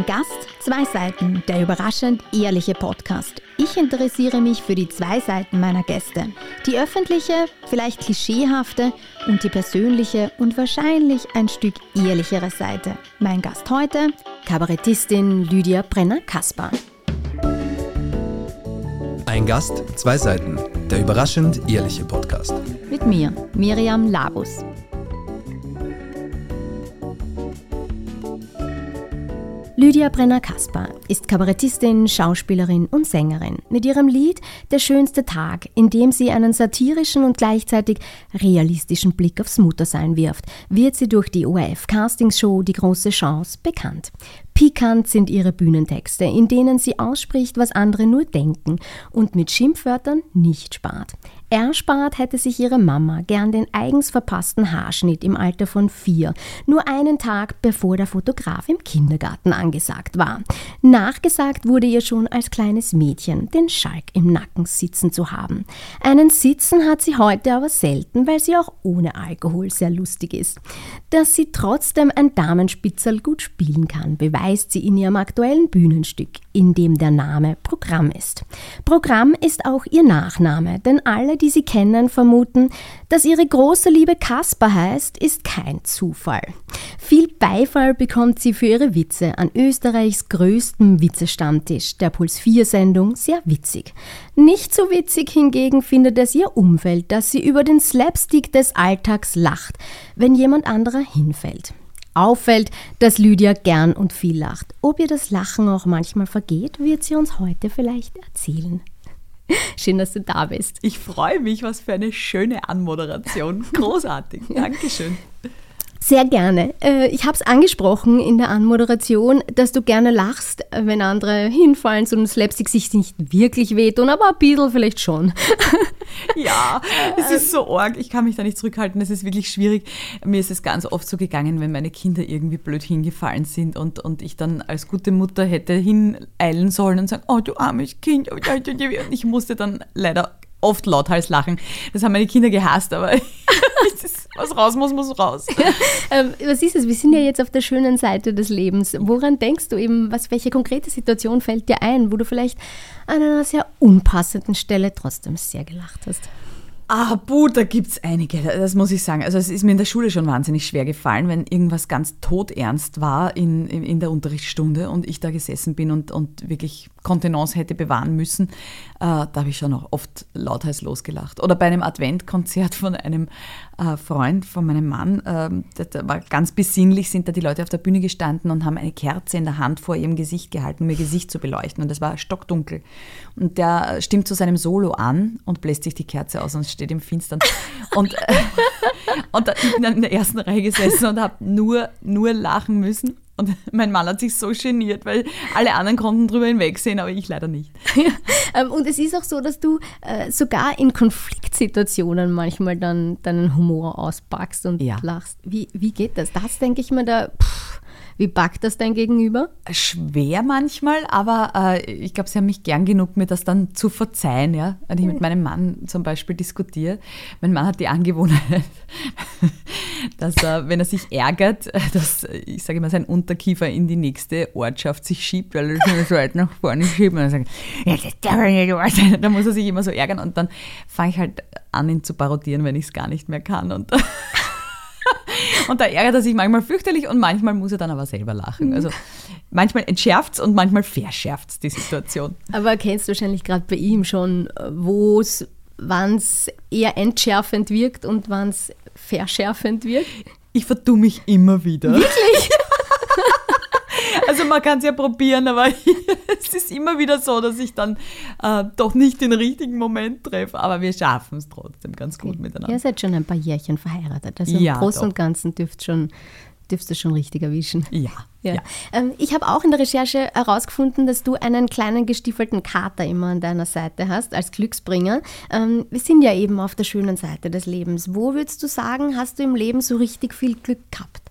Ein Gast, zwei Seiten, der überraschend ehrliche Podcast. Ich interessiere mich für die zwei Seiten meiner Gäste. Die öffentliche, vielleicht klischeehafte und die persönliche und wahrscheinlich ein Stück ehrlichere Seite. Mein Gast heute, Kabarettistin Lydia Brenner-Kasper. Ein Gast, zwei Seiten, der überraschend ehrliche Podcast. Mit mir, Miriam Labus. Lydia Brenner-Kasper ist Kabarettistin, Schauspielerin und Sängerin. Mit ihrem Lied Der schönste Tag, in dem sie einen satirischen und gleichzeitig realistischen Blick aufs Muttersein wirft, wird sie durch die ORF-Castingshow Die große Chance bekannt. Pikant sind ihre Bühnentexte, in denen sie ausspricht, was andere nur denken und mit Schimpfwörtern nicht spart. Erspart hätte sich ihre Mama gern den eigens verpassten Haarschnitt im Alter von vier, nur einen Tag bevor der Fotograf im Kindergarten angesagt war. Nachgesagt wurde ihr schon als kleines Mädchen, den Schalk im Nacken sitzen zu haben. Einen Sitzen hat sie heute aber selten, weil sie auch ohne Alkohol sehr lustig ist. Dass sie trotzdem ein Damenspitzel gut spielen kann, beweist sie in ihrem aktuellen Bühnenstück, in dem der Name Programm ist. Programm ist auch ihr Nachname, denn alle, die sie kennen, vermuten, dass ihre große Liebe Kasper heißt, ist kein Zufall. Viel Beifall bekommt sie für ihre Witze an Österreichs größtem Witzestammtisch, der Puls 4 Sendung, sehr witzig. Nicht so witzig hingegen findet es ihr Umfeld, dass sie über den Slapstick des Alltags lacht, wenn jemand anderer hinfällt. Auffällt, dass Lydia gern und viel lacht. Ob ihr das Lachen auch manchmal vergeht, wird sie uns heute vielleicht erzählen. Schön, dass du da bist. Ich freue mich, was für eine schöne Anmoderation. Großartig. Dankeschön. Sehr gerne. Äh, ich habe es angesprochen in der Anmoderation, dass du gerne lachst, wenn andere hinfallen, so ein Slapstick sich nicht wirklich wehtun, aber ein bisschen vielleicht schon. Ja, es ist so arg. Ich kann mich da nicht zurückhalten. Es ist wirklich schwierig. Mir ist es ganz oft so gegangen, wenn meine Kinder irgendwie blöd hingefallen sind und, und ich dann als gute Mutter hätte hineilen sollen und sagen, oh du armes Kind. Und ich musste dann leider oft lauthals lachen. Das haben meine Kinder gehasst, aber was raus muss, muss raus. ähm, was ist es? Wir sind ja jetzt auf der schönen Seite des Lebens. Woran denkst du eben, was, welche konkrete Situation fällt dir ein, wo du vielleicht an einer sehr unpassenden Stelle trotzdem sehr gelacht hast? Ah, buh, da gibt es einige, das muss ich sagen. Also es ist mir in der Schule schon wahnsinnig schwer gefallen, wenn irgendwas ganz todernst war in, in, in der Unterrichtsstunde und ich da gesessen bin und, und wirklich Kontenance hätte bewahren müssen. Äh, da habe ich schon auch oft lauthals losgelacht. Oder bei einem Adventkonzert von einem äh, Freund, von meinem Mann, äh, das war ganz besinnlich, sind da die Leute auf der Bühne gestanden und haben eine Kerze in der Hand vor ihrem Gesicht gehalten, um ihr Gesicht zu beleuchten. Und es war stockdunkel. Und der stimmt zu seinem Solo an und bläst sich die Kerze aus und steht im Finstern. Und, äh, und ich bin dann in der ersten Reihe gesessen und habe nur, nur lachen müssen. Und mein Mann hat sich so geniert, weil alle anderen konnten drüber hinwegsehen, aber ich leider nicht. Ähm, und es ist auch so, dass du äh, sogar in Konfliktsituationen manchmal dann deinen Humor auspackst und ja. lachst. Wie, wie geht das? Das denke ich mir da. Pff, wie backt das dein Gegenüber? Schwer manchmal, aber äh, ich glaube, sie haben mich gern genug, mir das dann zu verzeihen, ja. Wenn ich mit meinem Mann zum Beispiel diskutiere. Mein Mann hat die Angewohnheit, dass er, wenn er sich ärgert, dass, ich sage immer, sein Unterkiefer in die nächste Ortschaft sich schiebt, weil er sich so weit nach vorne schiebt und dann sagt, ja, das darf nicht wahr sein. Da muss er sich immer so ärgern und dann fange ich halt an, ihn zu parodieren, wenn ich es gar nicht mehr kann. Und und da ärgert er sich manchmal fürchterlich und manchmal muss er dann aber selber lachen. Mhm. Also manchmal entschärft es und manchmal verschärft es die Situation. Aber kennst du wahrscheinlich gerade bei ihm schon, wo es wann es eher entschärfend wirkt und wann es verschärfend wirkt? Ich vertue mich immer wieder. Wirklich? Also man kann es ja probieren, aber es ist immer wieder so, dass ich dann äh, doch nicht den richtigen Moment treffe. Aber wir schaffen es trotzdem ganz gut okay. miteinander. Ihr seid schon ein paar Jährchen verheiratet. Also ja, im Großen und Ganzen dürft schon dürfst du schon richtig erwischen. Ja. ja. ja. Ähm, ich habe auch in der Recherche herausgefunden, dass du einen kleinen gestiefelten Kater immer an deiner Seite hast, als Glücksbringer. Ähm, wir sind ja eben auf der schönen Seite des Lebens. Wo würdest du sagen, hast du im Leben so richtig viel Glück gehabt?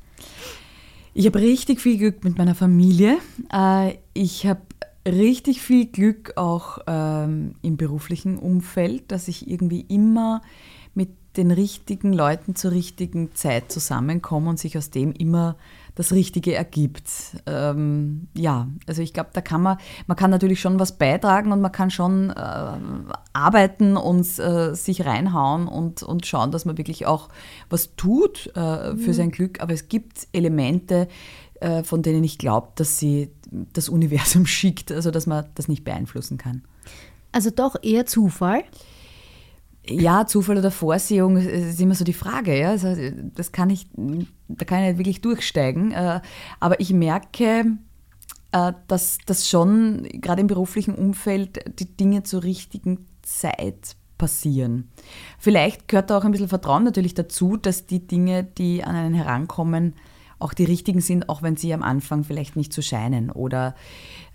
Ich habe richtig viel Glück mit meiner Familie. Äh, ich habe richtig viel Glück auch ähm, im beruflichen Umfeld, dass ich irgendwie immer mit den richtigen Leuten zur richtigen Zeit zusammenkommen und sich aus dem immer das Richtige ergibt. Ähm, ja, also ich glaube, da kann man, man kann natürlich schon was beitragen und man kann schon äh, arbeiten und äh, sich reinhauen und, und schauen, dass man wirklich auch was tut äh, für mhm. sein Glück. Aber es gibt Elemente, äh, von denen ich glaube, dass sie das Universum schickt, also dass man das nicht beeinflussen kann. Also doch eher Zufall? Ja, Zufall oder Vorsehung ist immer so die Frage. Ja? Also das kann ich, da kann ich nicht wirklich durchsteigen. Äh, aber ich merke, äh, dass das schon gerade im beruflichen Umfeld die Dinge zur richtigen Zeit passieren. Vielleicht gehört da auch ein bisschen Vertrauen natürlich dazu, dass die Dinge, die an einen herankommen, auch die richtigen sind, auch wenn sie am Anfang vielleicht nicht so scheinen. Oder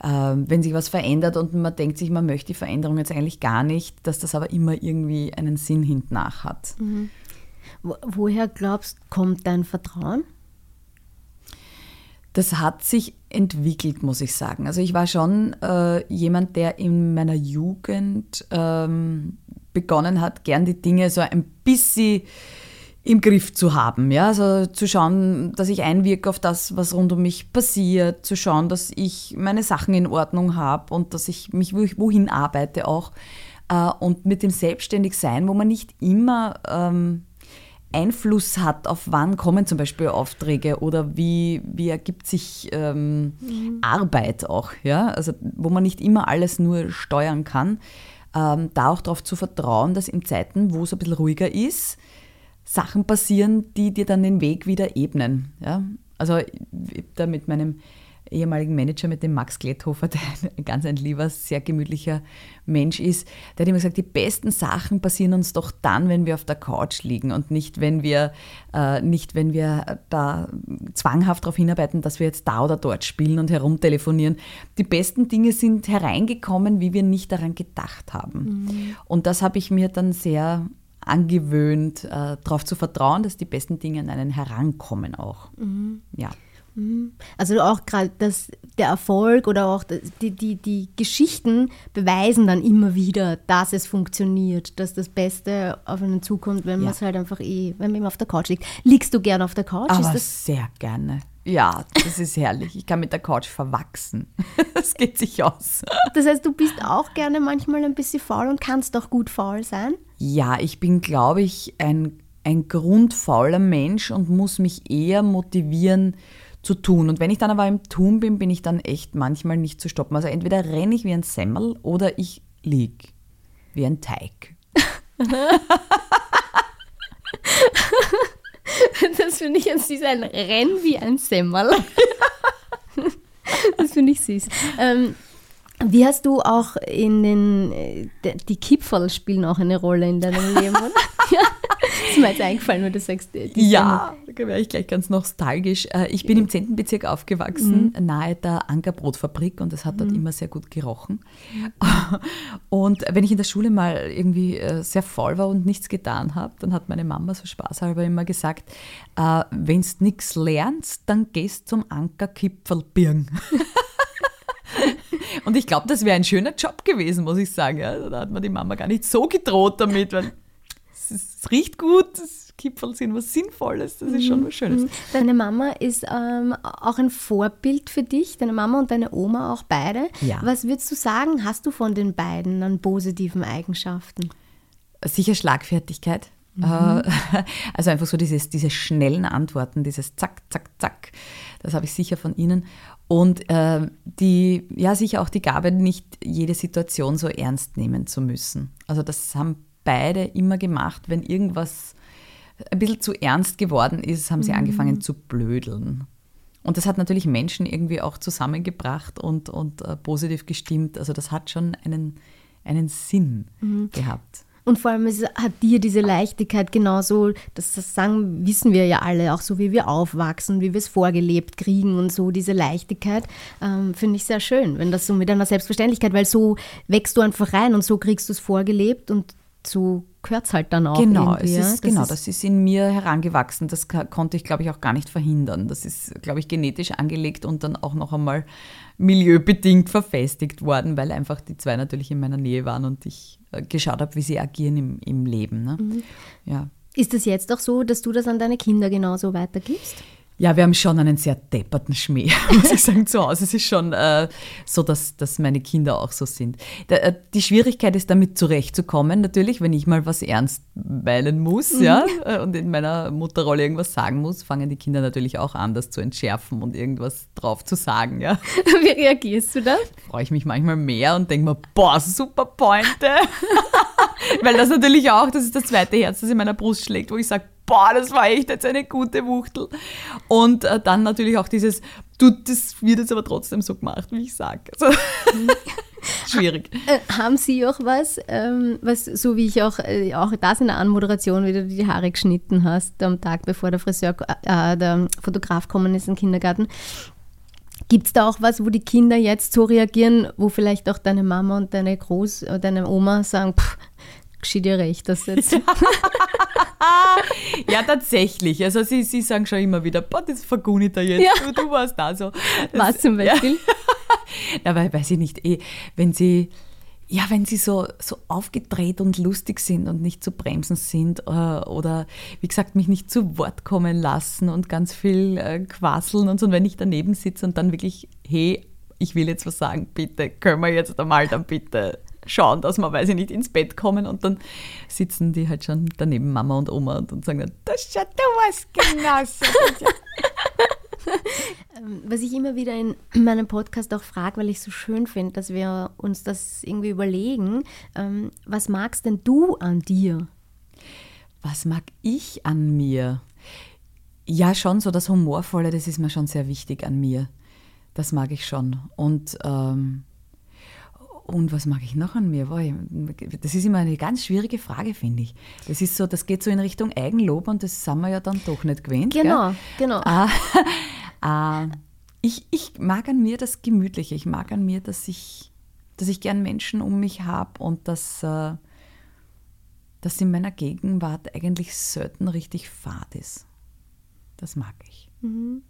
äh, wenn sich was verändert und man denkt sich, man möchte die Veränderung jetzt eigentlich gar nicht, dass das aber immer irgendwie einen Sinn hintnach hat. Mhm. Woher glaubst, kommt dein Vertrauen? Das hat sich entwickelt, muss ich sagen. Also ich war schon äh, jemand, der in meiner Jugend ähm, begonnen hat, gern die Dinge so ein bisschen im Griff zu haben. Ja? Also zu schauen, dass ich einwirke auf das, was rund um mich passiert, zu schauen, dass ich meine Sachen in Ordnung habe und dass ich mich wohin arbeite auch. Äh, und mit dem Selbstständigsein, wo man nicht immer ähm, Einfluss hat, auf wann kommen zum Beispiel Aufträge oder wie, wie ergibt sich ähm, mhm. Arbeit auch. Ja? Also wo man nicht immer alles nur steuern kann. Ähm, da auch darauf zu vertrauen, dass in Zeiten, wo es ein bisschen ruhiger ist, Sachen passieren, die dir dann den Weg wieder ebnen. Ja? Also da mit meinem ehemaligen Manager, mit dem Max Glethofer, der ein ganz ein lieber, sehr gemütlicher Mensch ist, der hat immer gesagt, die besten Sachen passieren uns doch dann, wenn wir auf der Couch liegen und nicht, wenn wir, äh, nicht, wenn wir da zwanghaft darauf hinarbeiten, dass wir jetzt da oder dort spielen und herumtelefonieren. Die besten Dinge sind hereingekommen, wie wir nicht daran gedacht haben. Mhm. Und das habe ich mir dann sehr angewöhnt, äh, darauf zu vertrauen, dass die besten Dinge an einen herankommen auch. Mhm. Ja. Mhm. Also auch gerade dass der Erfolg oder auch die, die, die Geschichten beweisen dann immer wieder, dass es funktioniert, dass das Beste auf einen zukommt, wenn ja. man es halt einfach eh, wenn man immer auf der Couch liegt. Liegst du gerne auf der Couch? Aber sehr gerne. Ja, das ist herrlich. Ich kann mit der Couch verwachsen. Das geht sich aus. Das heißt, du bist auch gerne manchmal ein bisschen faul und kannst auch gut faul sein? Ja, ich bin, glaube ich, ein, ein grundfauler Mensch und muss mich eher motivieren zu tun. Und wenn ich dann aber im Tun bin, bin ich dann echt manchmal nicht zu stoppen. Also entweder renne ich wie ein Semmel oder ich lieg wie ein Teig. das finde ich jetzt süß, ein Renn wie ein Semmel. das finde ich süß. Ähm, wie hast du auch in den, äh, die Kipferl spielen auch eine Rolle in deinem Leben, oder? ist mir jetzt eingefallen, wenn du sagst. Ja, da wäre ich gleich ganz nostalgisch. Äh, ich bin im 10. Bezirk aufgewachsen, mhm. nahe der Ankerbrotfabrik und es hat dort mhm. immer sehr gut gerochen. Und wenn ich in der Schule mal irgendwie äh, sehr faul war und nichts getan habe, dann hat meine Mama so spaßhalber immer gesagt, wenn du nichts lernst, dann gehst zum Ankerkipferlbirgen. Und ich glaube, das wäre ein schöner Job gewesen, muss ich sagen. Ja, da hat man die Mama gar nicht so gedroht damit, weil es, es riecht gut, das Kipferl sind was Sinnvolles, das ist schon was Schönes. Mhm. Deine Mama ist ähm, auch ein Vorbild für dich, deine Mama und deine Oma auch beide. Ja. Was würdest du sagen, hast du von den beiden an positiven Eigenschaften? Sicher Schlagfertigkeit. Mhm. Äh, also einfach so dieses, diese schnellen Antworten, dieses Zack, Zack, Zack. Das habe ich sicher von ihnen. Und äh, die, ja, sicher auch die Gabe, nicht jede Situation so ernst nehmen zu müssen. Also das haben beide immer gemacht, wenn irgendwas ein bisschen zu ernst geworden ist, haben sie mhm. angefangen zu blödeln. Und das hat natürlich Menschen irgendwie auch zusammengebracht und, und äh, positiv gestimmt. Also das hat schon einen, einen Sinn mhm. gehabt. Und vor allem es hat dir diese Leichtigkeit genauso, das, das sagen, wissen wir ja alle, auch so wie wir aufwachsen, wie wir es vorgelebt kriegen und so, diese Leichtigkeit, ähm, finde ich sehr schön, wenn das so mit einer Selbstverständlichkeit, weil so wächst du einfach rein und so kriegst du es vorgelebt und so gehört es halt dann auch. Genau, es ist, das genau ist das ist in mir herangewachsen. Das konnte ich, glaube ich, auch gar nicht verhindern. Das ist, glaube ich, genetisch angelegt und dann auch noch einmal milieubedingt verfestigt worden, weil einfach die zwei natürlich in meiner Nähe waren und ich äh, geschaut habe, wie sie agieren im, im Leben. Ne? Mhm. Ja. Ist es jetzt auch so, dass du das an deine Kinder genauso weitergibst? Ja, wir haben schon einen sehr depperten Schmäh, muss ich sagen, zu Hause. Es ist schon äh, so, dass, dass meine Kinder auch so sind. Da, äh, die Schwierigkeit ist, damit zurechtzukommen, natürlich, wenn ich mal was ernst meinen muss, mhm. ja, äh, und in meiner Mutterrolle irgendwas sagen muss, fangen die Kinder natürlich auch an, das zu entschärfen und irgendwas drauf zu sagen, ja. Wie reagierst du da? Freue ich mich manchmal mehr und denke mir, boah, super Pointe. Weil das natürlich auch, das ist das zweite Herz, das in meiner Brust schlägt, wo ich sage, boah, das war echt jetzt eine gute Wuchtel. Und äh, dann natürlich auch dieses, du, das wird jetzt aber trotzdem so gemacht, wie ich sage. Also, schwierig. Äh, haben Sie auch was, ähm, was, so wie ich auch, äh, auch das in der Anmoderation, wie du die Haare geschnitten hast, am Tag bevor der Friseur, äh, der Fotograf kommen ist im Kindergarten, Gibt es da auch was, wo die Kinder jetzt so reagieren, wo vielleicht auch deine Mama und deine Groß-, äh, deine Oma sagen, pff, geschieht dir recht, das jetzt. ja, tatsächlich. Also sie, sie sagen schon immer wieder, boah, das vergunit er jetzt, ja. du, du, warst da so. Das, Was zum Beispiel? Ja, weil, weiß ich nicht, eh, wenn sie, ja, wenn sie so, so aufgedreht und lustig sind und nicht zu bremsen sind äh, oder, wie gesagt, mich nicht zu Wort kommen lassen und ganz viel äh, quasseln und so, und wenn ich daneben sitze und dann wirklich, hey, ich will jetzt was sagen, bitte, können wir jetzt einmal dann bitte schauen, dass wir, weiß ich nicht, ins Bett kommen und dann sitzen die halt schon daneben Mama und Oma und, und sagen dann, das schaut du was genauso. Ähm, was ich immer wieder in meinem Podcast auch frage, weil ich es so schön finde, dass wir uns das irgendwie überlegen, ähm, was magst denn du an dir? Was mag ich an mir? Ja, schon so das Humorvolle, das ist mir schon sehr wichtig an mir. Das mag ich schon. Und ähm, und was mag ich noch an mir? Das ist immer eine ganz schwierige Frage, finde ich. Das ist so, das geht so in Richtung Eigenlob und das sind wir ja dann doch nicht gewöhnt. Genau, gell? genau. Ah, ah, ich, ich mag an mir das Gemütliche. Ich mag an mir, dass ich, dass ich gern Menschen um mich habe und dass, äh, dass in meiner Gegenwart eigentlich selten richtig fad ist. Das mag ich. Mhm.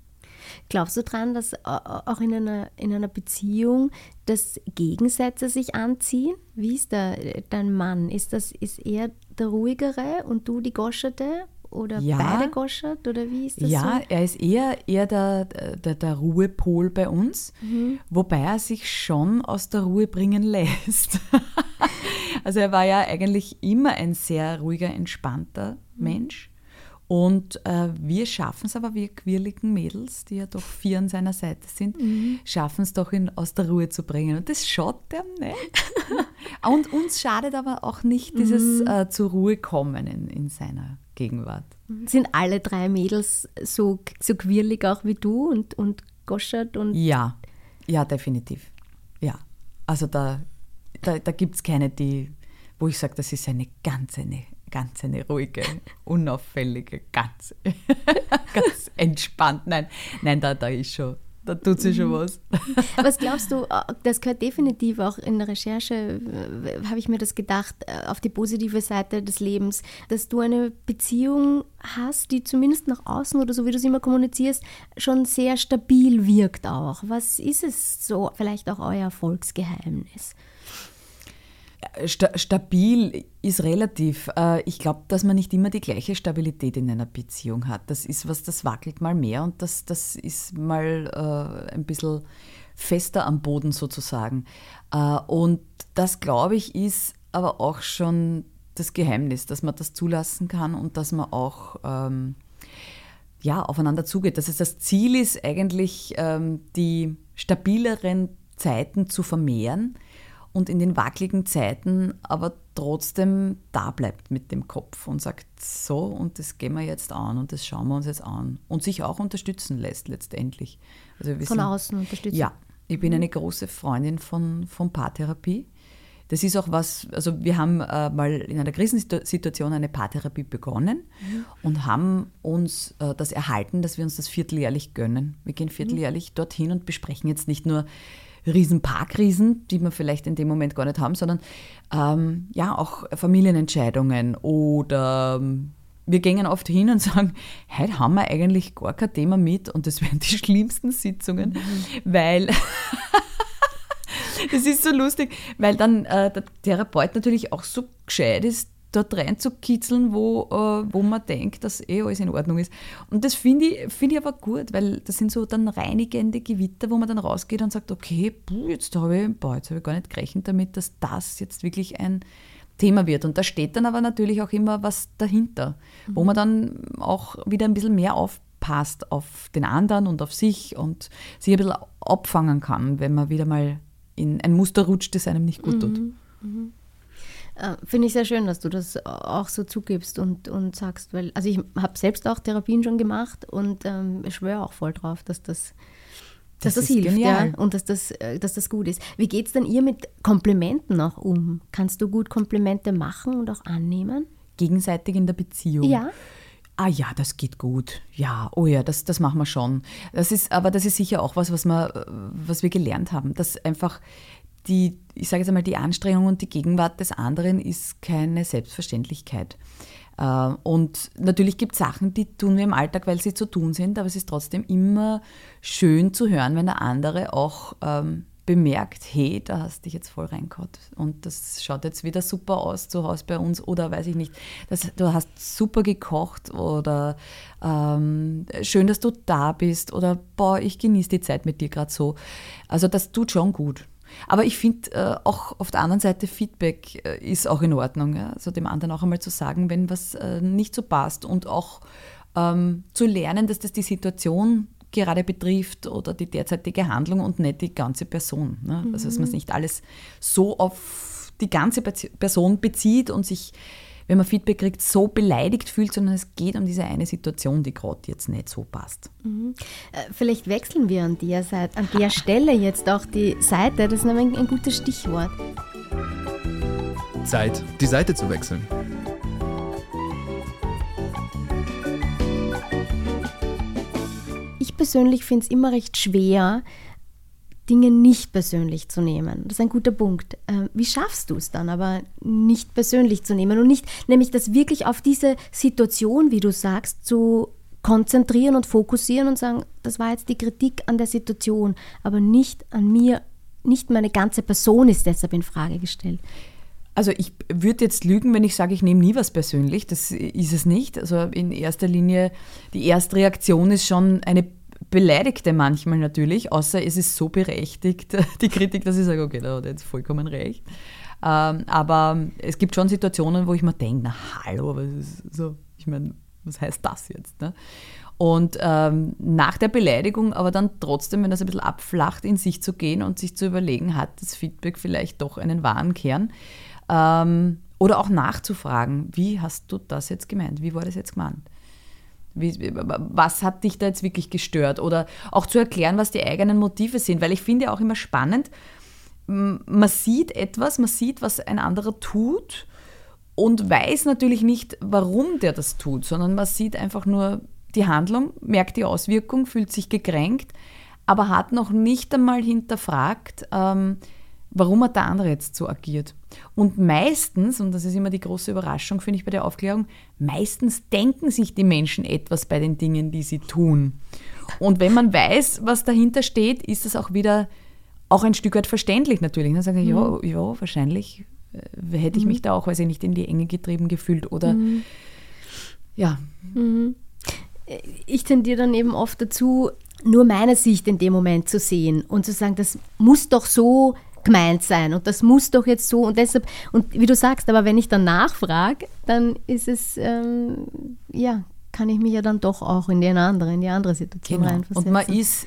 Glaubst du daran, dass auch in einer, in einer Beziehung, dass Gegensätze sich anziehen? Wie ist der, dein Mann? Ist, das, ist er der Ruhigere und du die Goscherte? Oder ja, beide goschert? Oder wie ist das Ja, so? er ist eher, eher der, der, der Ruhepol bei uns, mhm. wobei er sich schon aus der Ruhe bringen lässt. also er war ja eigentlich immer ein sehr ruhiger, entspannter mhm. Mensch. Und äh, wir schaffen es aber, wir quirligen Mädels, die ja doch vier an seiner Seite sind, mhm. schaffen es doch, ihn aus der Ruhe zu bringen. Und das schaut er nicht. Und uns schadet aber auch nicht dieses mhm. äh, zur Ruhe kommen in, in seiner Gegenwart. Sind alle drei Mädels so, so quirlig auch wie du und, und Goschert? Und ja, ja, definitiv. Ja, also da, da, da gibt es keine, die, wo ich sage, das ist eine ganz eine ganz eine ruhige, unauffällige, ganz, ganz entspannt. Nein, nein, da, da ist schon, da tut sich schon was. Was glaubst du, äh, das gehört definitiv auch in der Recherche, äh, habe ich mir das gedacht, äh, auf die positive Seite des Lebens, dass du eine Beziehung hast, die zumindest nach außen oder so wie du es immer kommunizierst, schon sehr stabil wirkt auch. Was ist es so, vielleicht auch euer Erfolgsgeheimnis? Stabil ist relativ. Äh, ich glaube, dass man nicht immer die gleiche Stabilität in einer Beziehung hat. Das ist was, das wackelt mal mehr und das, das ist mal äh, ein bisschen fester am Boden sozusagen. Äh, und das, glaube ich, ist aber auch schon das Geheimnis, dass man das zulassen kann und dass man auch ähm, ja, aufeinander zugeht. Dass es das Ziel ist, eigentlich ähm, die stabileren Zeiten zu vermehren und in den wackeligen Zeiten aber trotzdem da bleibt mit dem Kopf und sagt, so, und das gehen wir jetzt an und das schauen wir uns jetzt an und sich auch unterstützen lässt letztendlich. Also von sind, außen unterstützen? Ja, ich bin eine große Freundin von, von Paartherapie. Das ist auch was, also wir haben äh, mal in einer Krisensituation eine Paartherapie begonnen mhm. und haben uns äh, das erhalten, dass wir uns das vierteljährlich gönnen. Wir gehen vierteljährlich mhm. dorthin und besprechen jetzt nicht nur Riesenparkriesen, die wir vielleicht in dem Moment gar nicht haben, sondern ähm, ja auch Familienentscheidungen oder ähm, wir gehen oft hin und sagen, heute haben wir eigentlich gar kein Thema mit und das wären die schlimmsten Sitzungen, mhm. weil das ist so lustig, weil dann äh, der Therapeut natürlich auch so gescheit ist, dort reinzukitzeln, wo, äh, wo man denkt, dass eh alles in Ordnung ist. Und das finde ich, find ich aber gut, weil das sind so dann reinigende Gewitter, wo man dann rausgeht und sagt, okay, puh, jetzt habe ich, boah, jetzt hab ich gar nicht gerechnet damit, dass das jetzt wirklich ein Thema wird. Und da steht dann aber natürlich auch immer was dahinter, mhm. wo man dann auch wieder ein bisschen mehr aufpasst auf den anderen und auf sich und sich ein bisschen abfangen kann, wenn man wieder mal in ein Muster rutscht, das einem nicht gut tut. Mhm. Mhm. Äh, Finde ich sehr schön, dass du das auch so zugibst und, und sagst, weil, also ich habe selbst auch Therapien schon gemacht und ähm, ich schwöre auch voll drauf, dass das, dass das, das hilft ja, und dass das, äh, dass das gut ist. Wie geht es denn ihr mit Komplimenten auch um? Kannst du gut Komplimente machen und auch annehmen? Gegenseitig in der Beziehung? Ja. Ah ja, das geht gut. Ja, oh ja, das, das machen wir schon. Das ist, aber das ist sicher auch was, was wir, was wir gelernt haben, dass einfach die, ich sage jetzt einmal, die Anstrengung und die Gegenwart des anderen ist keine Selbstverständlichkeit. Äh, und natürlich gibt es Sachen, die tun wir im Alltag, weil sie zu tun sind, aber es ist trotzdem immer schön zu hören, wenn der andere auch ähm, bemerkt, hey, da hast du dich jetzt voll reingehauen und das schaut jetzt wieder super aus zu Hause bei uns oder weiß ich nicht, das, du hast super gekocht oder ähm, schön, dass du da bist oder boah, ich genieße die Zeit mit dir gerade so. Also das tut schon gut. Aber ich finde äh, auch auf der anderen Seite, Feedback äh, ist auch in Ordnung. Ja? Also dem anderen auch einmal zu sagen, wenn was äh, nicht so passt und auch ähm, zu lernen, dass das die Situation gerade betrifft oder die derzeitige Handlung und nicht die ganze Person. Ne? Mhm. Also dass man es nicht alles so auf die ganze Person bezieht und sich wenn man Feedback kriegt, so beleidigt fühlt, sondern es geht um diese eine Situation, die gerade jetzt nicht so passt. Mhm. Äh, vielleicht wechseln wir an der Seite, an der Stelle jetzt auch die Seite, das ist nämlich ein gutes Stichwort. Zeit, die Seite zu wechseln. Ich persönlich finde es immer recht schwer, Dinge nicht persönlich zu nehmen. Das ist ein guter Punkt. Ähm, wie schaffst du es dann aber nicht persönlich zu nehmen und nicht nämlich das wirklich auf diese Situation, wie du sagst, zu konzentrieren und fokussieren und sagen, das war jetzt die Kritik an der Situation, aber nicht an mir, nicht meine ganze Person ist deshalb in Frage gestellt. Also ich würde jetzt lügen, wenn ich sage, ich nehme nie was persönlich. Das ist es nicht. Also in erster Linie, die erste Reaktion ist schon eine beleidigte manchmal natürlich, außer es ist so berechtigt, die Kritik, dass ich sage, okay, da hat er jetzt vollkommen recht. Ähm, aber es gibt schon Situationen, wo ich mir denke, na hallo, was ist so, ich meine, was heißt das jetzt? Ne? Und ähm, nach der Beleidigung aber dann trotzdem, wenn das ein bisschen abflacht, in sich zu gehen und sich zu überlegen, hat das Feedback vielleicht doch einen wahren Kern? Ähm, oder auch nachzufragen, wie hast du das jetzt gemeint? Wie war das jetzt gemeint? Wie, was hat dich da jetzt wirklich gestört? Oder auch zu erklären, was die eigenen Motive sind, weil ich finde auch immer spannend, man sieht etwas, man sieht, was ein anderer tut und weiß natürlich nicht, warum der das tut, sondern man sieht einfach nur die Handlung, merkt die Auswirkung, fühlt sich gekränkt, aber hat noch nicht einmal hinterfragt, ähm, warum hat der andere jetzt so agiert. Und meistens, und das ist immer die große Überraschung, finde ich bei der Aufklärung, meistens denken sich die Menschen etwas bei den Dingen, die sie tun. Und wenn man weiß, was dahinter steht, ist es auch wieder auch ein Stück weit verständlich natürlich. Dann sage ich, mhm. ja, ja, wahrscheinlich äh, hätte ich mhm. mich da auch, weiß ich nicht, in die Enge getrieben gefühlt oder mhm. ja. Mhm. Ich tendiere dann eben oft dazu, nur meine Sicht in dem Moment zu sehen und zu sagen, das muss doch so gemeint sein und das muss doch jetzt so und deshalb, und wie du sagst, aber wenn ich dann nachfrage, dann ist es, ähm, ja, kann ich mich ja dann doch auch in die andere, in die andere Situation genau. reinversetzen. Und man ist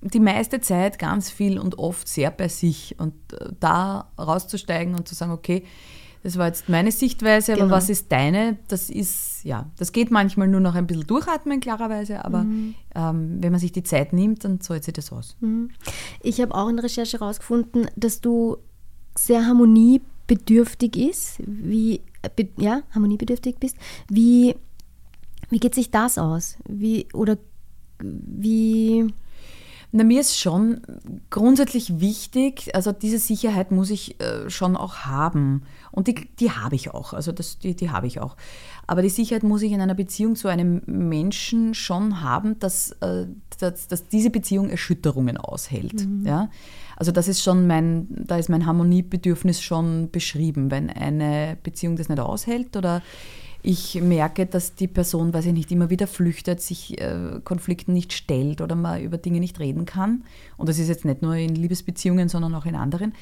die meiste Zeit ganz viel und oft sehr bei sich und äh, da rauszusteigen und zu sagen, okay, das war jetzt meine Sichtweise, aber genau. was ist deine? Das ist, ja, das geht manchmal nur noch ein bisschen durchatmen, klarerweise, aber mhm. ähm, wenn man sich die Zeit nimmt, dann zahlt sich das aus. Mhm. Ich habe auch in der Recherche herausgefunden, dass du sehr harmoniebedürftig ist, wie, be, ja, harmoniebedürftig bist. Wie, wie geht sich das aus? Wie, oder wie Na, mir ist schon grundsätzlich wichtig, also diese Sicherheit muss ich äh, schon auch haben. Und die, die habe ich auch, also das, die, die habe ich auch. Aber die Sicherheit muss ich in einer Beziehung zu einem Menschen schon haben, dass, äh, dass, dass diese Beziehung Erschütterungen aushält. Mhm. Ja? Also das ist schon mein, da ist mein Harmoniebedürfnis schon beschrieben. Wenn eine Beziehung das nicht aushält oder ich merke, dass die Person, weiß ich nicht, immer wieder flüchtet, sich äh, Konflikten nicht stellt oder man über Dinge nicht reden kann, und das ist jetzt nicht nur in Liebesbeziehungen, sondern auch in anderen,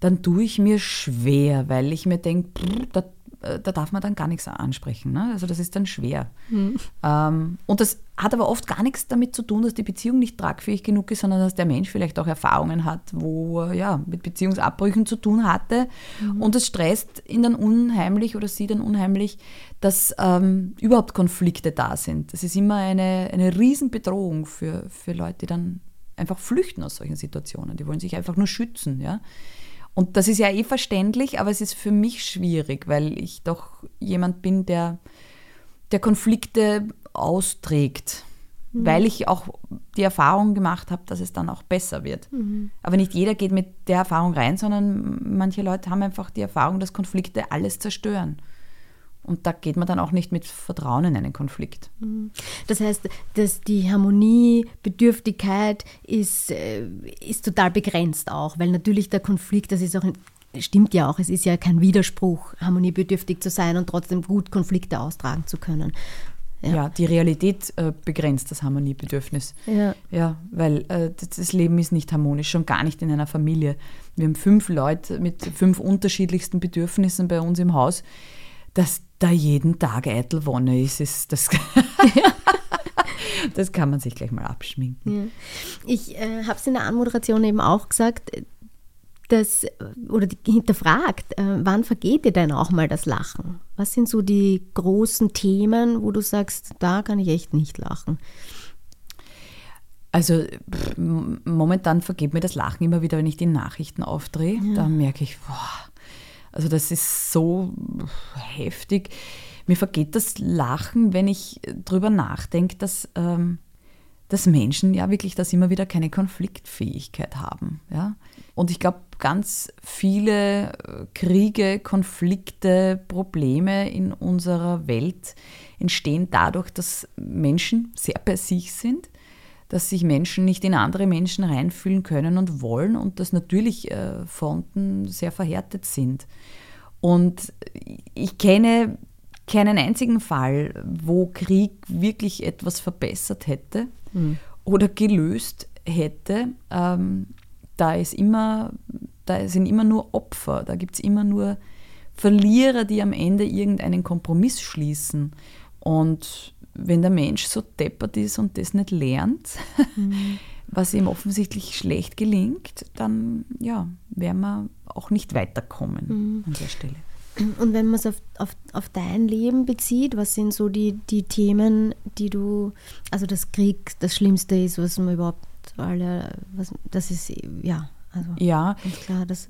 dann tue ich mir schwer, weil ich mir denke, da da darf man dann gar nichts ansprechen. Ne? Also das ist dann schwer. Mhm. Ähm, und das hat aber oft gar nichts damit zu tun, dass die Beziehung nicht tragfähig genug ist, sondern dass der Mensch vielleicht auch Erfahrungen hat, wo er ja, mit Beziehungsabbrüchen zu tun hatte. Mhm. Und es stresst ihn dann unheimlich oder sie dann unheimlich, dass ähm, überhaupt Konflikte da sind. Das ist immer eine, eine Riesenbedrohung für, für Leute, die dann einfach flüchten aus solchen Situationen. Die wollen sich einfach nur schützen. Ja? Und das ist ja eh verständlich, aber es ist für mich schwierig, weil ich doch jemand bin, der, der Konflikte austrägt. Mhm. Weil ich auch die Erfahrung gemacht habe, dass es dann auch besser wird. Mhm. Aber nicht jeder geht mit der Erfahrung rein, sondern manche Leute haben einfach die Erfahrung, dass Konflikte alles zerstören. Und da geht man dann auch nicht mit Vertrauen in einen Konflikt. Mhm. Das heißt, dass die Harmoniebedürftigkeit ist, äh, ist total begrenzt auch, weil natürlich der Konflikt, das ist auch stimmt ja auch, es ist ja kein Widerspruch, harmoniebedürftig zu sein und trotzdem gut Konflikte austragen zu können. Ja, ja die Realität äh, begrenzt das Harmoniebedürfnis. Ja, ja weil äh, das Leben ist nicht harmonisch, schon gar nicht in einer Familie. Wir haben fünf Leute mit fünf unterschiedlichsten Bedürfnissen bei uns im Haus. Das, da jeden Tag eitel Wonne ist, ist das, das kann man sich gleich mal abschminken. Ja. Ich äh, habe es in der Anmoderation eben auch gesagt, dass, oder hinterfragt, äh, wann vergeht dir denn auch mal das Lachen? Was sind so die großen Themen, wo du sagst, da kann ich echt nicht lachen? Also momentan vergeht mir das Lachen immer wieder, wenn ich die Nachrichten aufdrehe. Ja. Da merke ich, boah, also das ist so heftig. Mir vergeht das Lachen, wenn ich drüber nachdenke, dass, ähm, dass Menschen ja wirklich das immer wieder keine Konfliktfähigkeit haben. Ja? Und ich glaube, ganz viele äh, Kriege, Konflikte, Probleme in unserer Welt entstehen dadurch, dass Menschen sehr bei sich sind dass sich Menschen nicht in andere Menschen reinfühlen können und wollen und dass natürlich äh, Fronten sehr verhärtet sind. Und ich kenne keinen einzigen Fall, wo Krieg wirklich etwas verbessert hätte mhm. oder gelöst hätte. Ähm, da, ist immer, da sind immer nur Opfer, da gibt es immer nur Verlierer, die am Ende irgendeinen Kompromiss schließen. Und wenn der Mensch so deppert ist und das nicht lernt, mhm. was ihm offensichtlich schlecht gelingt, dann ja, werden wir auch nicht weiterkommen mhm. an der Stelle. Und wenn man es auf, auf, auf dein Leben bezieht, was sind so die, die Themen, die du, also das Krieg das Schlimmste ist, was man überhaupt alle, was, das ist, ja, also ja. ganz klar, das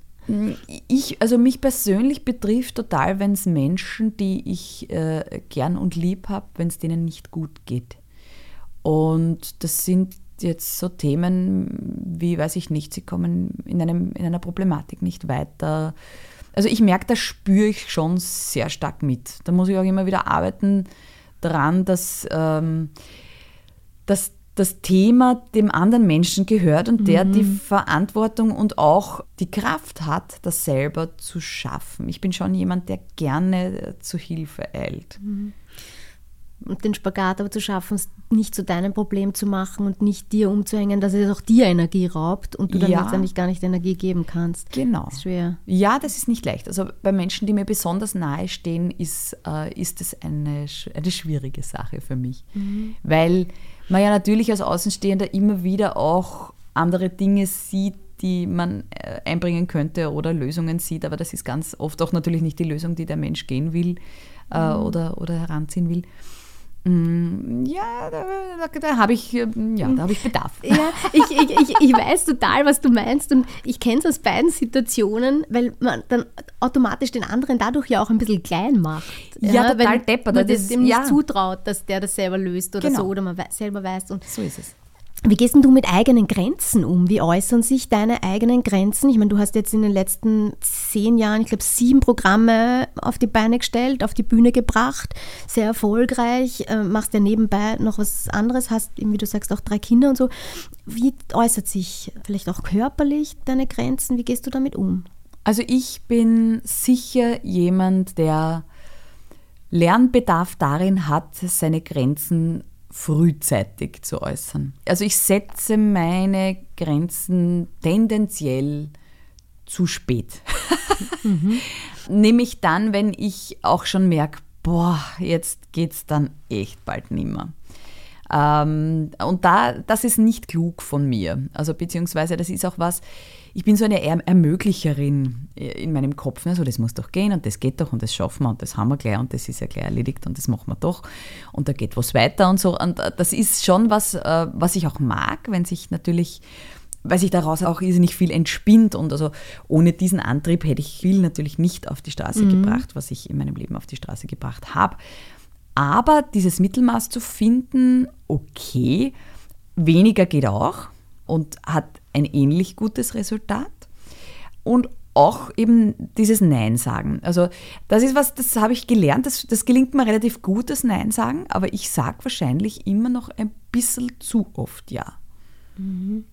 ich, also mich persönlich betrifft total, wenn es Menschen, die ich äh, gern und lieb habe, wenn es denen nicht gut geht. Und das sind jetzt so Themen wie, weiß ich nicht, sie kommen in, einem, in einer Problematik nicht weiter. Also ich merke, das spüre ich schon sehr stark mit. Da muss ich auch immer wieder arbeiten daran, dass, ähm, dass das Thema dem anderen Menschen gehört und der mhm. die Verantwortung und auch die Kraft hat, das selber zu schaffen. Ich bin schon jemand, der gerne zu Hilfe eilt. Mhm. Und den Spagat aber zu schaffen, es nicht zu deinem Problem zu machen und nicht dir umzuhängen, dass es auch dir Energie raubt und du dann ja. letztendlich gar nicht Energie geben kannst. Genau. Das ist schwer. Ja, das ist nicht leicht. Also bei Menschen, die mir besonders nahe stehen, ist, äh, ist es eine, eine schwierige Sache für mich. Mhm. Weil man ja natürlich als Außenstehender immer wieder auch andere Dinge sieht, die man äh, einbringen könnte oder Lösungen sieht, aber das ist ganz oft auch natürlich nicht die Lösung, die der Mensch gehen will äh, mhm. oder, oder heranziehen will. Mm, ja, da, da, da habe ich, ähm, ja, hab ich Bedarf. Ja, ich, ich, ich, ich weiß total, was du meinst und ich kenne es aus beiden Situationen, weil man dann automatisch den anderen dadurch ja auch ein bisschen klein macht. Ja, ja total deppert. Man das, dem ja. nicht zutraut, dass der das selber löst oder genau. so oder man selber weiß. Und so ist es. Wie gehst denn du mit eigenen Grenzen um? Wie äußern sich deine eigenen Grenzen? Ich meine, du hast jetzt in den letzten zehn Jahren, ich glaube, sieben Programme auf die Beine gestellt, auf die Bühne gebracht, sehr erfolgreich, äh, machst ja nebenbei noch was anderes, hast, wie du sagst, auch drei Kinder und so. Wie äußert sich vielleicht auch körperlich deine Grenzen? Wie gehst du damit um? Also ich bin sicher jemand, der Lernbedarf darin hat, seine Grenzen frühzeitig zu äußern. Also ich setze meine Grenzen tendenziell zu spät. mhm. Nämlich dann, wenn ich auch schon merke, boah, jetzt geht es dann echt bald nimmer. Ähm, und da, das ist nicht klug von mir. Also beziehungsweise das ist auch was, ich bin so eine er Ermöglicherin in meinem Kopf. Ne? So, das muss doch gehen und das geht doch und das schaffen wir und das haben wir gleich und das ist ja gleich erledigt und das machen wir doch und da geht was weiter und so. Und äh, das ist schon was, äh, was ich auch mag, wenn sich natürlich weil sich daraus auch irrsinnig viel entspinnt und also ohne diesen Antrieb hätte ich viel natürlich nicht auf die Straße mhm. gebracht, was ich in meinem Leben auf die Straße gebracht habe. Aber dieses Mittelmaß zu finden, okay, weniger geht auch und hat ein ähnlich gutes Resultat. Und auch eben dieses Nein sagen. Also das ist was, das habe ich gelernt, das, das gelingt mir relativ gut, das Nein sagen, aber ich sage wahrscheinlich immer noch ein bisschen zu oft Ja. Mhm.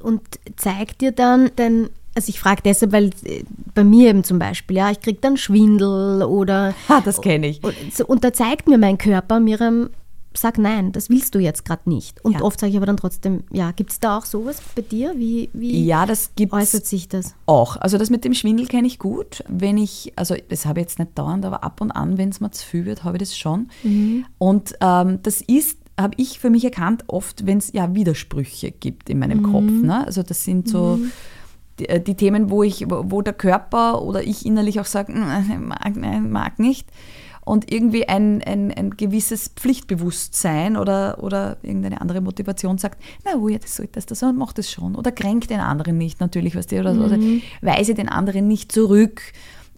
Und zeigt dir dann denn also ich frage deshalb, weil äh, bei mir eben zum Beispiel, ja, ich kriege dann Schwindel oder. Ah, das kenne ich. Und, und da zeigt mir mein Körper, Miriam, sag nein, das willst du jetzt gerade nicht. Und ja. oft sage ich aber dann trotzdem, ja, gibt es da auch sowas bei dir? Wie, wie ja, das gibt äußert sich das? Auch. Also das mit dem Schwindel kenne ich gut. Wenn ich, also das habe ich jetzt nicht dauernd, aber ab und an, wenn es mir zu viel wird, habe ich das schon. Mhm. Und ähm, das ist, habe ich für mich erkannt, oft, wenn es ja Widersprüche gibt in meinem mhm. Kopf. Ne? Also das sind so. Mhm. Die, äh, die, Themen, wo ich, wo der Körper oder ich innerlich auch sage, mag, nein, mag nicht und irgendwie ein, ein, ein gewisses Pflichtbewusstsein oder, oder irgendeine andere Motivation sagt, na oh ja, das sollte das, das macht das schon. Oder kränkt den anderen nicht natürlich, weißt du, oder, mhm. oder weise den anderen nicht zurück.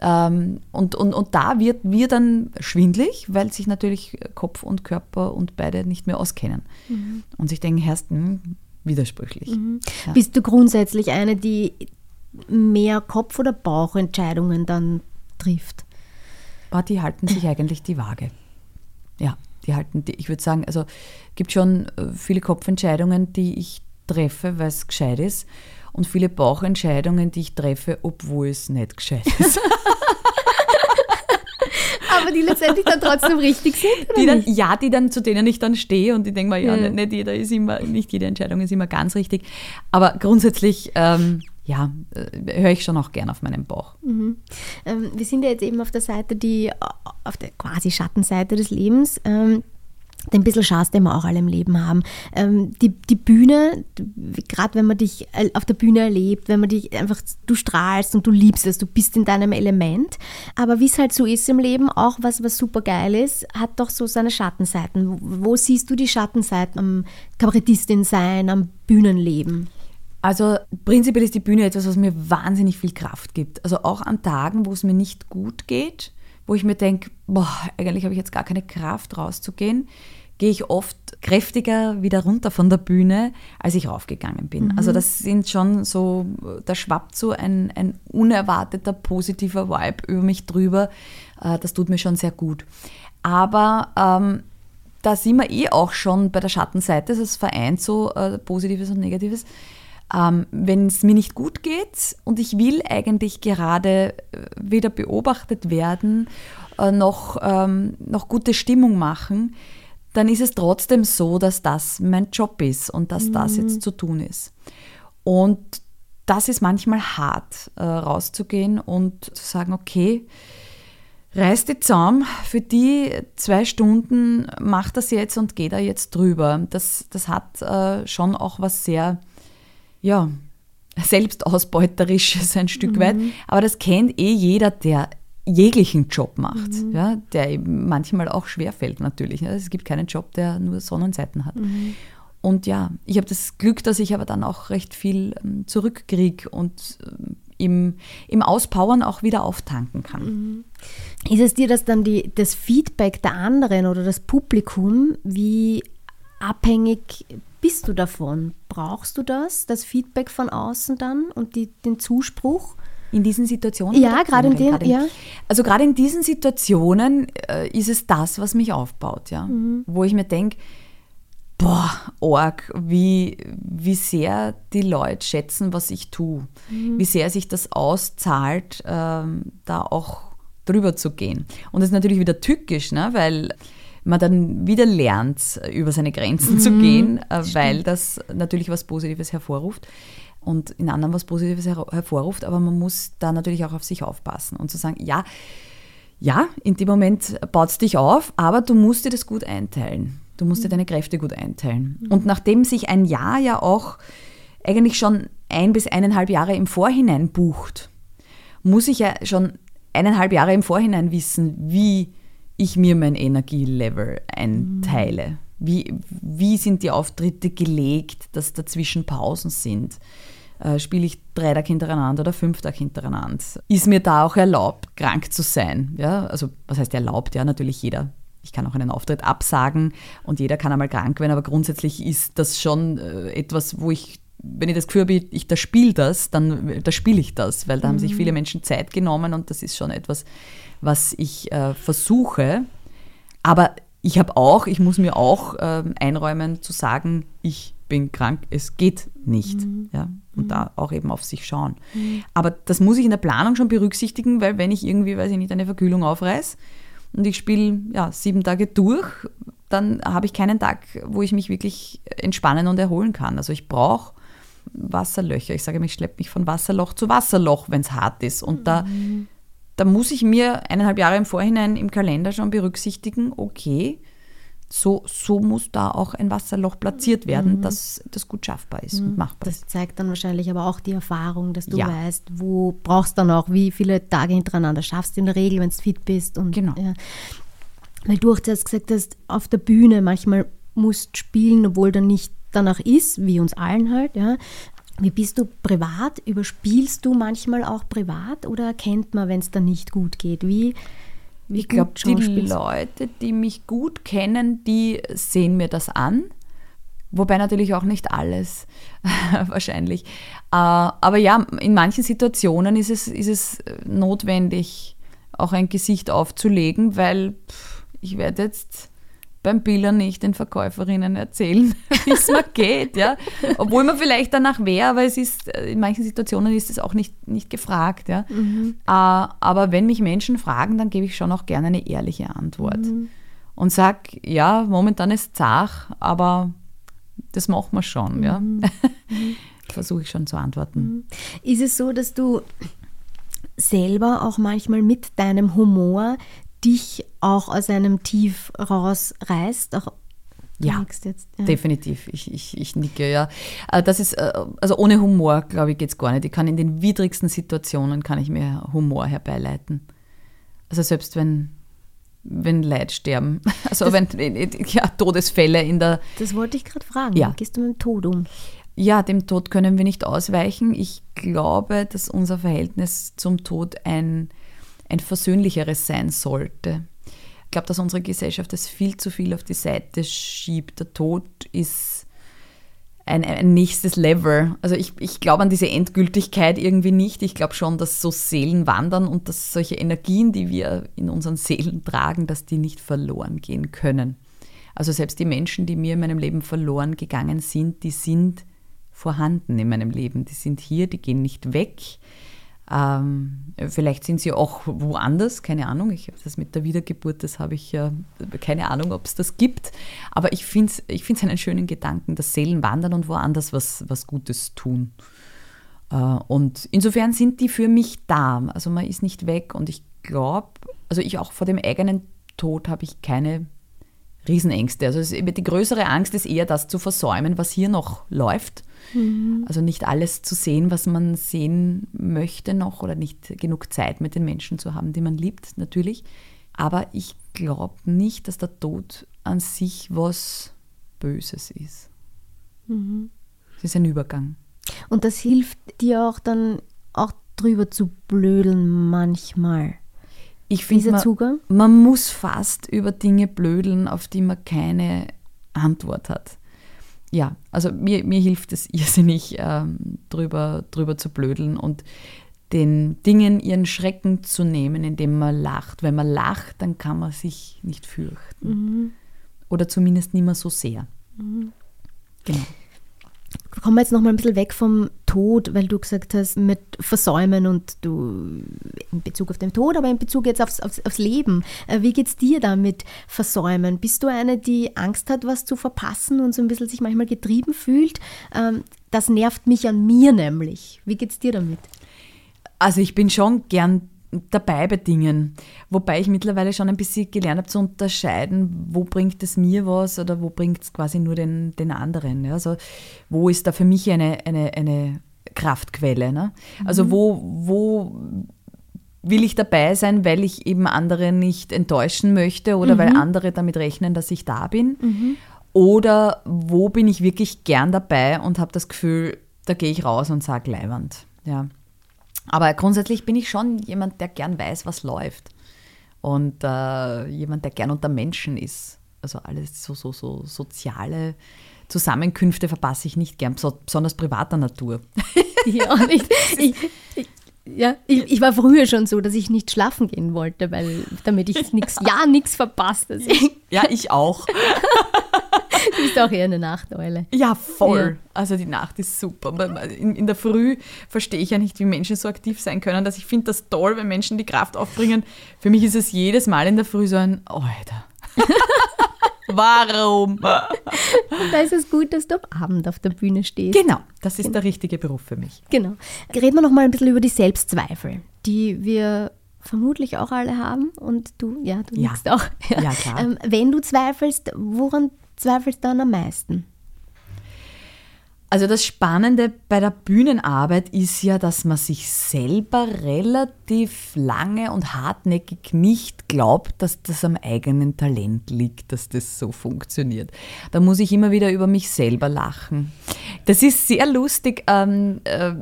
Ähm, und, und, und da wird mir dann schwindlig, weil sich natürlich Kopf und Körper und beide nicht mehr auskennen. Mhm. Und sich denken, erst hm, widersprüchlich. Mhm. Ja. Bist du grundsätzlich eine, die mehr Kopf- oder Bauchentscheidungen dann trifft? Die halten sich eigentlich die Waage. Ja, die halten, die, ich würde sagen, also gibt schon äh, viele Kopfentscheidungen, die ich treffe, weil es gescheit ist und viele Bauchentscheidungen, die ich treffe, obwohl es nicht gescheit ist. Aber die letztendlich dann trotzdem richtig sind? Die dann, ja, die dann, zu denen ich dann stehe und ich denke mal, ja, ja. Nicht, nicht, jeder ist immer, nicht jede Entscheidung ist immer ganz richtig. Aber grundsätzlich ähm, ja, äh, höre ich schon auch gern auf meinen Bauch. Mhm. Ähm, wir sind ja jetzt eben auf der Seite, die, auf der quasi Schattenseite des Lebens. Ähm, den bisschen Schatz, den wir auch alle im Leben haben. Ähm, die, die Bühne, gerade wenn man dich auf der Bühne erlebt, wenn man dich einfach, du strahlst und du liebst es, du bist in deinem Element. Aber wie es halt so ist im Leben, auch was, was super geil ist, hat doch so seine Schattenseiten. Wo, wo siehst du die Schattenseiten am Kabarettistin sein, am Bühnenleben? Also prinzipiell ist die Bühne etwas, was mir wahnsinnig viel Kraft gibt. Also auch an Tagen, wo es mir nicht gut geht, wo ich mir denke, boah, eigentlich habe ich jetzt gar keine Kraft rauszugehen, gehe ich oft kräftiger wieder runter von der Bühne, als ich raufgegangen bin. Mhm. Also das sind schon so, da schwappt so ein, ein unerwarteter positiver Vibe über mich drüber. Äh, das tut mir schon sehr gut. Aber ähm, da sind wir eh auch schon bei der Schattenseite, das vereint so äh, Positives und Negatives ähm, wenn es mir nicht gut geht und ich will eigentlich gerade äh, weder beobachtet werden äh, noch, ähm, noch gute Stimmung machen, dann ist es trotzdem so, dass das mein Job ist und dass mhm. das jetzt zu tun ist. Und das ist manchmal hart, äh, rauszugehen und zu sagen, okay, reiß die Zaum, für die zwei Stunden mach das jetzt und geh da jetzt drüber. Das, das hat äh, schon auch was sehr ja, selbstausbeuterisches ein Stück mhm. weit. Aber das kennt eh jeder, der jeglichen Job macht, mhm. ja, der eben manchmal auch schwerfällt natürlich. Es gibt keinen Job, der nur Sonnenseiten hat. Mhm. Und ja, ich habe das Glück, dass ich aber dann auch recht viel ähm, zurückkriege und ähm, im, im Auspowern auch wieder auftanken kann. Mhm. Ist es dir das dann die, das Feedback der anderen oder das Publikum, wie abhängig bist du davon? Brauchst du das, das Feedback von außen dann und die, den Zuspruch? In diesen Situationen? Ja, gerade in den, ja. Also gerade in diesen Situationen äh, ist es das, was mich aufbaut, ja. Mhm. Wo ich mir denke, boah, org, wie, wie sehr die Leute schätzen, was ich tue. Mhm. Wie sehr sich das auszahlt, ähm, da auch drüber zu gehen. Und das ist natürlich wieder tückisch, ne? weil man dann wieder lernt, über seine Grenzen zu gehen, äh, weil das natürlich was Positives hervorruft und in anderen was Positives her hervorruft, aber man muss da natürlich auch auf sich aufpassen und zu sagen, ja, ja, in dem Moment baut es dich auf, aber du musst dir das gut einteilen. Du musst dir deine Kräfte gut einteilen. Und nachdem sich ein Jahr ja auch eigentlich schon ein bis eineinhalb Jahre im Vorhinein bucht, muss ich ja schon eineinhalb Jahre im Vorhinein wissen, wie ich mir mein Energielevel einteile. Wie, wie sind die Auftritte gelegt, dass dazwischen Pausen sind? Äh, Spiele ich drei Tage hintereinander oder fünf Tage hintereinander? Ist mir da auch erlaubt, krank zu sein? Ja, also was heißt erlaubt? Ja, natürlich jeder. Ich kann auch einen Auftritt absagen und jeder kann einmal krank werden, aber grundsätzlich ist das schon äh, etwas, wo ich, wenn ich das Gefühl habe, ich da spiele das, dann da spiele ich das, weil da haben sich viele Menschen Zeit genommen und das ist schon etwas, was ich äh, versuche. Aber ich habe auch, ich muss mir auch ähm, einräumen zu sagen, ich bin krank, es geht nicht. Ja? Und da auch eben auf sich schauen. Aber das muss ich in der Planung schon berücksichtigen, weil wenn ich irgendwie, weiß ich nicht, eine Verkühlung aufreiß und ich spiele ja, sieben Tage durch, dann habe ich keinen Tag, wo ich mich wirklich entspannen und erholen kann. Also ich brauche Wasserlöcher. Ich sage immer, ich schleppe mich von Wasserloch zu Wasserloch, wenn es hart ist. Und da, da muss ich mir eineinhalb Jahre im Vorhinein im Kalender schon berücksichtigen, okay, so, so muss da auch ein Wasserloch platziert werden, dass das gut schaffbar ist und machbar ist. Das zeigt dann wahrscheinlich aber auch die Erfahrung, dass du Ja. weißt, wo brauchst dann auch, wie viele Tage hintereinander schaffst du in der Regel, wenn du fit bist. Und, Genau. Ja. Weil du auch zuerst gesagt hast, auf der Bühne manchmal musst spielen, obwohl dann nicht danach ist, wie uns allen halt. Ja. Wie bist du privat? Überspielst du manchmal auch privat oder erkennt man, wenn es dann nicht gut geht? Wie, wie Ich glaube, die? Leute, die mich gut kennen, die sehen mir das an. Wobei natürlich auch nicht alles, wahrscheinlich. Äh, Aber ja, in manchen Situationen ist es, ist es notwendig, auch ein Gesicht aufzulegen, weil ich werde jetzt beim Biller nicht den Verkäuferinnen erzählen, wie es mir geht. Ja? Obwohl man vielleicht danach wäre, aber es ist, äh, in manchen Situationen ist es auch nicht, nicht gefragt. Ja? Äh, Aber wenn mich Menschen fragen, dann gebe ich schon auch gerne eine ehrliche Antwort. Und sage, ja, momentan ist zach, aber das machen wir schon. Ja? Versuche ich schon zu antworten. Ist es so, dass du selber auch manchmal mit deinem Humor dich auch aus einem Tief rausreißt? Auch, Ja, jetzt, ja. Definitiv, ich, ich, ich nicke, ja. Äh, Das ist, äh, also ohne Humor, glaube ich, geht es gar nicht. Ich kann in den widrigsten Situationen kann ich mir Humor herbeileiten. Also selbst wenn, wenn Leute sterben, also wenn, ja, Todesfälle in der, Das wollte ich gerade fragen. Ja. Wie gehst du mit dem Tod um? ja, dem Tod können wir nicht ausweichen. Ich glaube, dass unser Verhältnis zum Tod ein, ein versöhnlicheres sein sollte. Ich glaube, dass unsere Gesellschaft das viel zu viel auf die Seite schiebt. Der Tod ist ein, ein nächstes Level. Also ich, ich glaube an diese Endgültigkeit irgendwie nicht. Ich glaube schon, dass so Seelen wandern und dass solche Energien, die wir in unseren Seelen tragen, dass die nicht verloren gehen können. Also selbst die Menschen, die mir in meinem Leben verloren gegangen sind, die sind vorhanden in meinem Leben. Die sind hier, die gehen nicht weg. Ähm, vielleicht sind sie auch woanders, keine Ahnung. Ich das mit der Wiedergeburt, das habe ich ja keine Ahnung, ob es das gibt. Aber ich finde es ich find's einen schönen Gedanken, dass Seelen wandern und woanders was, was Gutes tun. Äh, und insofern sind die für mich da. Also man ist nicht weg und ich glaube, also ich auch vor dem eigenen Tod habe ich keine Riesenängste. Also die größere Angst ist eher das zu versäumen, was hier noch läuft. Also nicht alles zu sehen, was man sehen möchte noch oder nicht genug Zeit mit den Menschen zu haben, die man liebt, natürlich. Aber ich glaube nicht, dass der Tod an sich was Böses ist. Es ist ein Übergang. Und das hilft dir auch dann auch drüber zu blödeln manchmal. Ich finde, Dieser man, Zugang? man muss fast über Dinge blödeln, auf die man keine Antwort hat. Ja, also mir, mir hilft es irrsinnig, ähm, drüber, drüber zu blödeln und den Dingen ihren Schrecken zu nehmen, indem man lacht. Wenn man lacht, dann kann man sich nicht fürchten. Mhm. Oder zumindest nicht mehr so sehr. Mhm. Genau. Kommen wir jetzt noch mal ein bisschen weg vom Tod, weil du gesagt hast, mit Versäumen und du in Bezug auf den Tod, aber in Bezug jetzt aufs, aufs, aufs Leben. Äh, wie geht es dir da mit Versäumen? Bist du eine, die Angst hat, was zu verpassen und so ein bisschen sich manchmal getrieben fühlt? Ähm, das nervt mich an mir nämlich. Wie geht es dir damit? Also ich bin schon gern dabei bei Dingen, wobei ich mittlerweile schon ein bisschen gelernt habe zu unterscheiden, wo bringt es mir was oder wo bringt es quasi nur den, den anderen. Ja? Also wo ist da für mich eine, eine, eine Kraftquelle? Ne? Also mhm. wo, wo will ich dabei sein, weil ich eben andere nicht enttäuschen möchte oder mhm. weil andere damit rechnen, dass ich da bin? Mhm. Oder wo bin ich wirklich gern dabei und habe das Gefühl, da gehe ich raus und sage Leiwand. Ja. Aber grundsätzlich bin ich schon jemand, der gern weiß, was läuft. Und äh, jemand, der gern unter Menschen ist. Also alles so, so, so soziale Zusammenkünfte verpasse ich nicht gern, besonders privater Natur. Ja, ich, ich, ich, ja, ich, ich, war früher schon so, dass ich nicht schlafen gehen wollte, weil damit ich nichts, ja, nichts verpasst. Ja, ich auch. Du bist auch eher eine Nachteule. Ja, voll. Ja. Also die Nacht ist super. In, in der Früh verstehe ich ja nicht, wie Menschen so aktiv sein können. Dass ich finde das toll, wenn Menschen die Kraft aufbringen. Für mich ist es jedes Mal in der Früh so ein, oh, Alter. Warum? Da ist es gut, dass du am Abend auf der Bühne stehst. Genau, das ist genau. der richtige Beruf für mich. Genau. Reden wir noch mal ein bisschen über die Selbstzweifel, die wir vermutlich auch alle haben und du, ja, du ja. auch. Ja, ja klar. Ähm, wenn du zweifelst, woran zweifelst du dann am meisten? Also das Spannende bei der Bühnenarbeit ist ja, dass man sich selber relativ lange und hartnäckig nicht glaubt, dass das am eigenen Talent liegt, dass das so funktioniert. Da muss ich immer wieder über mich selber lachen. Das ist sehr lustig, ähm, äh,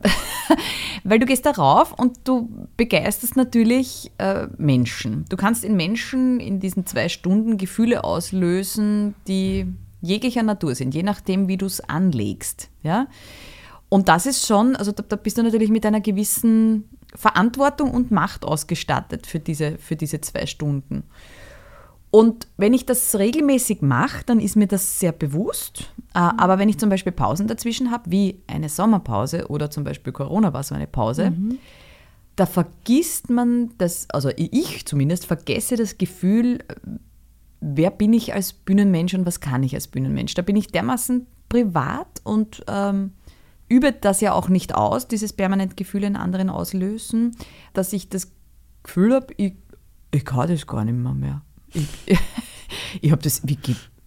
weil du gehst darauf und du begeisterst natürlich äh, Menschen. Du kannst in Menschen in diesen zwei Stunden Gefühle auslösen, die jeglicher Natur sind, je nachdem, wie du es anlegst. Ja? Und das ist schon, also da, da, bist du natürlich mit einer gewissen Verantwortung und Macht ausgestattet für diese, für diese zwei Stunden. Und wenn ich das regelmäßig mache, dann ist mir das sehr bewusst. Äh, mhm. Aber wenn ich zum Beispiel Pausen dazwischen habe, wie eine Sommerpause oder zum Beispiel Corona war so eine Pause, mhm. da vergisst man das, also ich zumindest vergesse das Gefühl, wer bin ich als Bühnenmensch und was kann ich als Bühnenmensch. Da bin ich dermaßen privat und ähm, übe das ja auch nicht aus, dieses permanent Gefühl in anderen auslösen, dass ich das Gefühl habe, ich, ich kann das gar nicht mehr. mehr. Ich, ich habe das,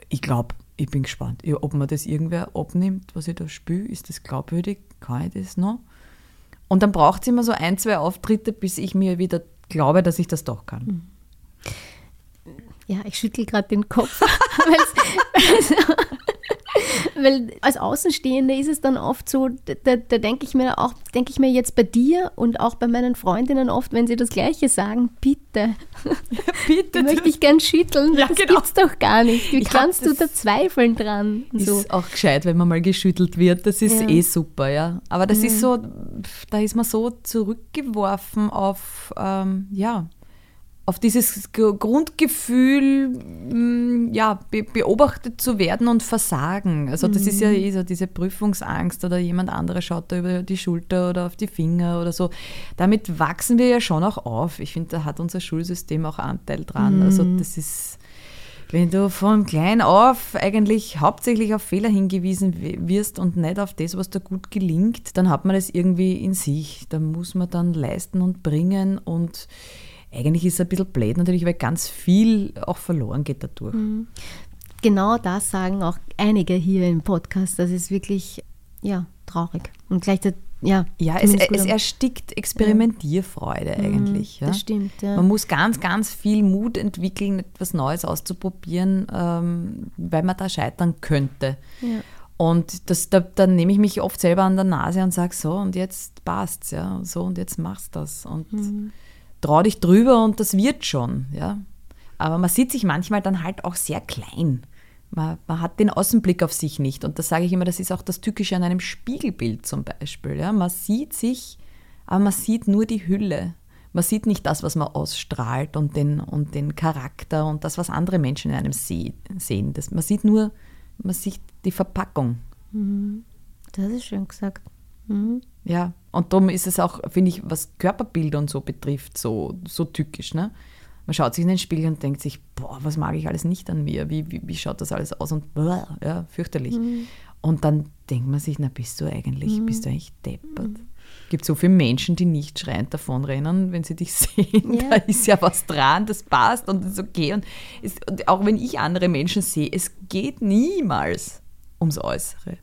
ich glaube, ich bin gespannt, ob man das irgendwer abnimmt, was ich da spüre. Ist das glaubwürdig? Kann ich das noch? Und dann braucht es immer so ein, zwei Auftritte, bis ich mir wieder glaube, dass ich das doch kann. Mhm. Ja, ich schüttel gerade den Kopf. weil als Außenstehende ist es dann oft so, da, da denke ich mir auch, denke ich mir jetzt bei dir und auch bei meinen Freundinnen oft, wenn sie das Gleiche sagen, bitte. bitte. möchte ich gern schütteln. Ja, das genau. gibt's doch gar nicht. Wie ich kannst du da zweifeln dran? Ist so. auch gescheit, wenn man mal geschüttelt wird. Das ist ja. eh super, ja. Aber das ja. ist so, da ist man so zurückgeworfen auf, ähm, ja, auf dieses Grundgefühl, mm, ja, beobachtet zu werden und versagen. Also das mhm. ist ja mhm. eh so diese Prüfungsangst oder jemand anderes schaut da über die Schulter oder auf die Finger oder so. Damit wachsen wir ja schon auch auf. Ich finde, da hat unser Schulsystem auch Anteil dran. Also mhm. Also das ist, wenn du von klein auf eigentlich hauptsächlich auf Fehler hingewiesen wirst und nicht auf das, was da gut gelingt, dann hat man das irgendwie in sich. Da muss man dann leisten und bringen und eigentlich ist es ein bisschen blöd natürlich, weil ganz viel auch verloren geht dadurch. Mhm. Genau das sagen auch einige hier im Podcast. Das ist wirklich, ja, traurig. Und gleichzeitig, ja. Ja, es, es erstickt Experimentierfreude ja. Mhm, eigentlich. Ja? Das stimmt, ja. Man muss ganz, ganz viel Mut entwickeln, etwas Neues auszuprobieren, ähm, weil man da scheitern könnte. Ja. Und das, da, dann nehme ich mich oft selber an der Nase und sage so, und jetzt passt's, ja, so, und jetzt machst du das. Und mhm trau dich drüber und das wird schon, ja. Aber man sieht sich manchmal dann halt auch sehr klein. Man, man, hat den Außenblick auf sich nicht. Und das sage ich immer, das ist auch das Tückische an einem Spiegelbild zum Beispiel. Ja? Man sieht sich, aber man sieht nur die Hülle. Man sieht nicht das, was man ausstrahlt und den, und den Charakter und das, was andere Menschen in einem sehen. Das, man sieht nur, man sieht die Verpackung. Mhm. Das ist schön gesagt. Mhm. Ja, und darum ist es auch, finde ich, was Körperbilder und so betrifft, so, so tückisch. Ne? Man schaut sich in den Spiegel und denkt sich, boah, was mag ich alles nicht an mir? Wie, wie, wie schaut das alles aus? Und ja, fürchterlich. Mhm. Und dann denkt man sich, na, bist du eigentlich, mhm. bist du eigentlich deppert? Mhm. Es gibt so viele Menschen, die nicht schreiend davonrennen, wenn sie dich sehen. Ja. Da ist ja was dran, das passt und ist okay. Und, ist, und auch wenn ich andere Menschen sehe, es geht niemals ums Äußere.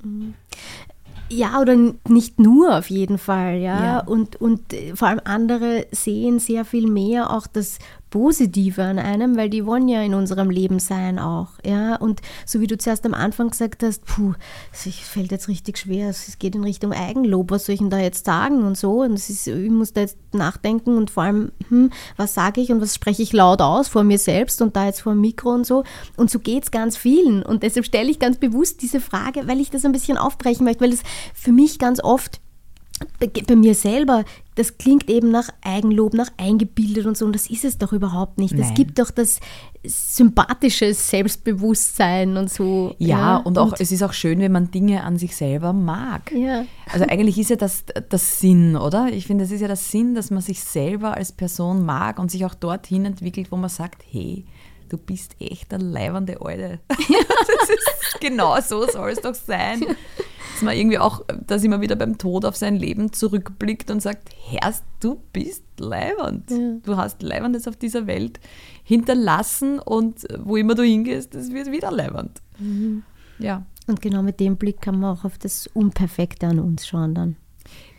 Ja, oder nicht nur auf jeden Fall, ja. ja. Und, und äh, vor allem andere sehen sehr viel mehr auch das Positive an einem, weil die wollen ja in unserem Leben sein auch, ja. Und so wie du zuerst am Anfang gesagt hast, puh, es fällt jetzt richtig schwer, es geht in Richtung Eigenlob, was soll ich denn da jetzt sagen und so. Und ist, ich muss da jetzt nachdenken und vor allem, hm, was sage ich und was spreche ich laut aus vor mir selbst und da jetzt vor dem Mikro und so. Und so geht es ganz vielen. Und deshalb stelle ich ganz bewusst diese Frage, weil ich das ein bisschen aufbrechen möchte, weil es für mich ganz oft bei mir selber, das klingt eben nach Eigenlob, nach eingebildet und so, und das ist es doch überhaupt nicht. Es gibt doch das sympathische Selbstbewusstsein und so. Ja, ja. und auch und es ist auch schön, wenn man Dinge an sich selber mag. Ja. Also eigentlich ist ja das das Sinn, oder? Ich finde, das ist ja das Sinn, dass man sich selber als Person mag und sich auch dorthin entwickelt, wo man sagt, hey, du bist echt eine leibende Alte. ist genau so soll es doch sein dass man irgendwie auch, dass immer wieder beim Tod auf sein Leben zurückblickt und sagt, Herrst, du bist leibend. Ja. Du hast Leibendes auf dieser Welt hinterlassen und wo immer du hingehst, das wird wieder leibend. Mhm. Ja. Und genau mit dem Blick kann man auch auf das Unperfekte an uns schauen dann.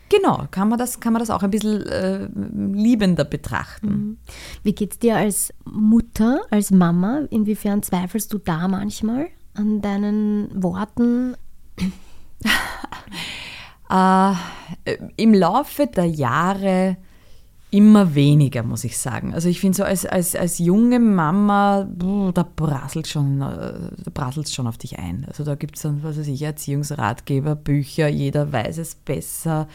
Genau, kann man das, kann man das auch ein bisschen äh, liebender betrachten. Mhm. Wie geht es dir als Mutter, als Mama? Inwiefern zweifelst du da manchmal an deinen Worten? Äh, Im Laufe der Jahre immer weniger, muss ich sagen. Also ich finde so als, als, als junge Mama, da prasselt schon, äh, da prasselt schon auf dich ein. Also da gibt es dann, was weiß ich, Erziehungsratgeber, Bücher, jeder weiß es besser.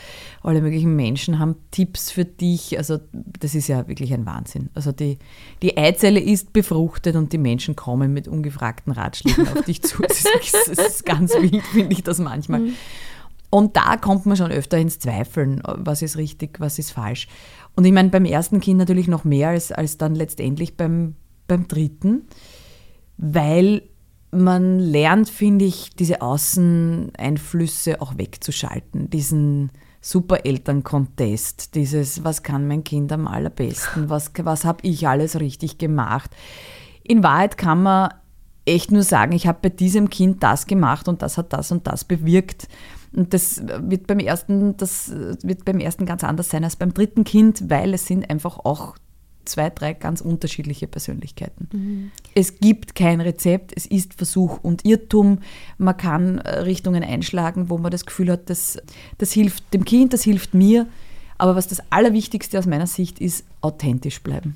Alle möglichen Menschen haben Tipps für dich. Also das ist ja wirklich ein Wahnsinn. Also die, die Eizelle ist befruchtet und die Menschen kommen mit ungefragten Ratschlägen auf dich zu. Es ist, es ist ganz wild, finde ich das manchmal. Mhm. Und da kommt man schon öfter ins Zweifeln, was ist richtig, was ist falsch. Und ich meine, beim ersten Kind natürlich noch mehr als, als dann letztendlich beim, beim dritten, weil man lernt, finde ich, diese Außeneinflüsse auch wegzuschalten, diesen Supereltern-Contest, dieses, was kann mein Kind am allerbesten, was, was habe ich alles richtig gemacht. In Wahrheit kann man echt nur sagen, ich habe bei diesem Kind das gemacht und das hat das und das bewirkt. Und das wird beim ersten, das wird beim ersten ganz anders sein als beim dritten Kind, weil es sind einfach auch zwei, drei ganz unterschiedliche Persönlichkeiten. Mhm. Es gibt kein Rezept, es ist Versuch und Irrtum. Man kann äh, Richtungen einschlagen, wo man das Gefühl hat, das, das hilft dem Kind, das hilft mir. Aber was das Allerwichtigste aus meiner Sicht ist, authentisch bleiben.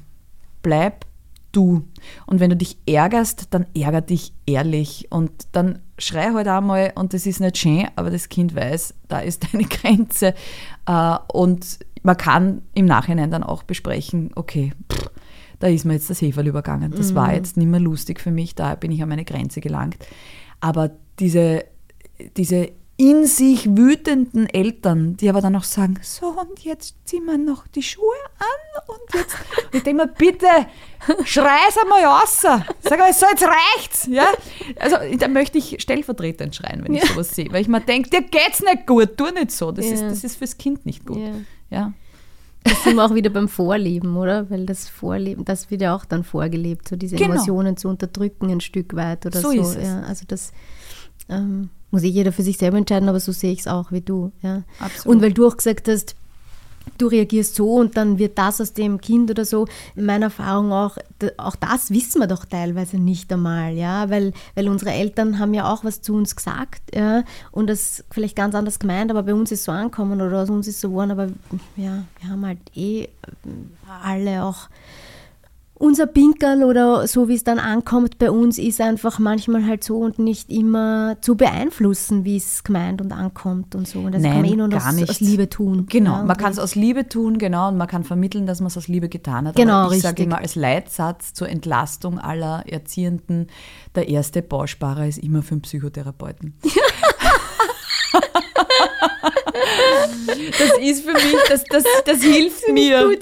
Bleib du. Und wenn du dich ärgerst, dann ärger dich ehrlich und dann schrei halt einmal und das ist nicht schön, aber das Kind weiß, da ist deine Grenze. Äh, und man kann im Nachhinein dann auch besprechen, okay, pff, da ist mir jetzt das Heferl übergangen. Das mhm. war jetzt nicht mehr lustig für mich, da bin ich an meine Grenze gelangt. Aber diese, diese in sich wütenden Eltern, die aber dann auch sagen, so und jetzt ziehen wir noch die Schuhe an und jetzt, und ich denke mir, bitte, schrei's einmal raus. Sag mal, so jetzt reicht's. Ja? Also da möchte ich stellvertretend schreien, wenn ich ja. sowas sehe, weil ich mir denke, dir geht's nicht gut, tu nicht so, das, ja. ist, das ist fürs Kind nicht gut. Ja. ja. Das sind wir auch wieder beim Vorleben, oder? Weil das Vorleben, das wird ja auch dann vorgelebt, so diese genau. Emotionen zu unterdrücken ein Stück weit oder so. so. Ist es. Also das ähm, muss ich jeder für sich selber entscheiden, aber so sehe ich es auch wie du. Ja. Absolut. Und weil du auch gesagt hast, du reagierst so und dann wird das aus dem Kind oder so. In meiner Erfahrung auch, auch das wissen wir doch teilweise nicht einmal, ja, weil, weil unsere Eltern haben ja auch was zu uns gesagt, ja, und das vielleicht ganz anders gemeint, aber bei uns ist so angekommen oder aus uns ist so geworden, aber ja, wir haben halt eh alle auch unser Pinkerl oder so wie es dann ankommt bei uns ist einfach manchmal halt so und nicht immer zu beeinflussen, wie es gemeint und ankommt und so. Und das Nein, kann man eh nur gar aus, nicht. aus Liebe tun. Genau, Ja, man kann es aus Liebe tun, genau, und man kann vermitteln, dass man es aus Liebe getan hat. Genau, Aber ich sage immer als Leitsatz zur Entlastung aller Erziehenden, der erste Bausparer ist immer für einen Psychotherapeuten. das ist für mich, das, das, das hilft mir.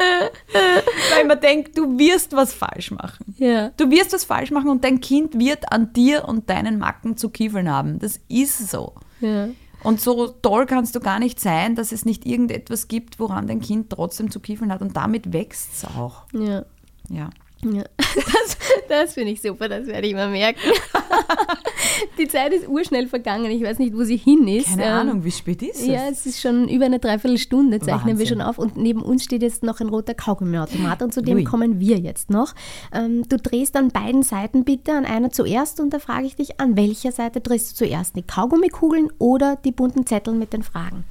Weil man denkt, du wirst was falsch machen. Ja. Du wirst was falsch machen und dein Kind wird an dir und deinen Macken zu kiefeln haben. Das ist so. Ja. Und so toll kannst du gar nicht sein, dass es nicht irgendetwas gibt, woran dein Kind trotzdem zu kiefeln hat. Und damit wächst es auch. Ja. Ja. Ja, das, das finde ich super, das werde ich mal merken. Die Zeit ist urschnell vergangen, ich weiß nicht, wo sie hin ist. Keine Ähm, Ahnung, wie spät ist es? Ja, es ist schon über eine Dreiviertelstunde, zeichnen wir Wahnsinn. schon auf. Und neben uns steht jetzt noch ein roter Kaugummiautomat und zu dem Ui. kommen wir jetzt noch. Ähm, du drehst an beiden Seiten bitte, an einer zuerst und da frage ich dich, an welcher Seite drehst du zuerst? Die Kaugummikugeln oder die bunten Zettel mit den Fragen?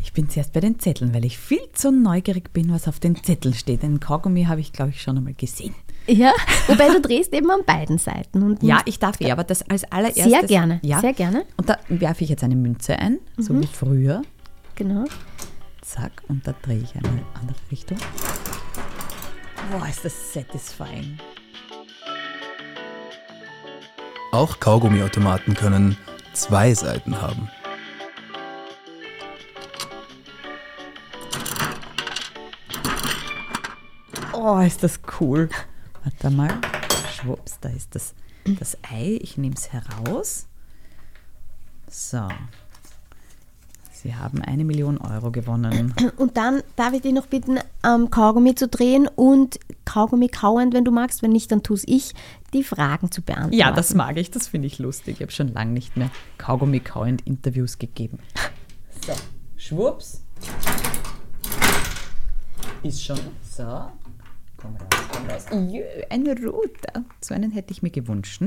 Ich bin zuerst bei den Zetteln, weil ich viel zu neugierig bin, was auf den Zetteln steht. Den Kaugummi habe ich, glaube ich, schon einmal gesehen. Ja, wobei du drehst eben an beiden Seiten. Und Ja, ich darf eh, aber das als allererstes. Sehr gerne, Ja. sehr gerne. Und da werfe ich jetzt eine Münze ein, so wie früher. Genau. Zack, und da drehe ich eine andere Richtung. Boah, ist das satisfying. Auch Kaugummiautomaten können zwei Seiten haben. Oh, ist das cool. Warte mal. Schwupps, da ist das, das Ei. Ich nehme es heraus. So. Sie haben eine Million Euro gewonnen. Und dann darf ich dich noch bitten, ähm, Kaugummi zu drehen und Kaugummi kauend, wenn du magst. Wenn nicht, dann tue ich, die Fragen zu beantworten. Ja, das mag ich, das finde ich lustig. Ich habe schon lange nicht mehr kaugummi kauend Interviews gegeben. So, schwupps. Ist schon. So. Komm raus, komm raus. Jö, ein roter. So einen hätte ich mir gewünscht.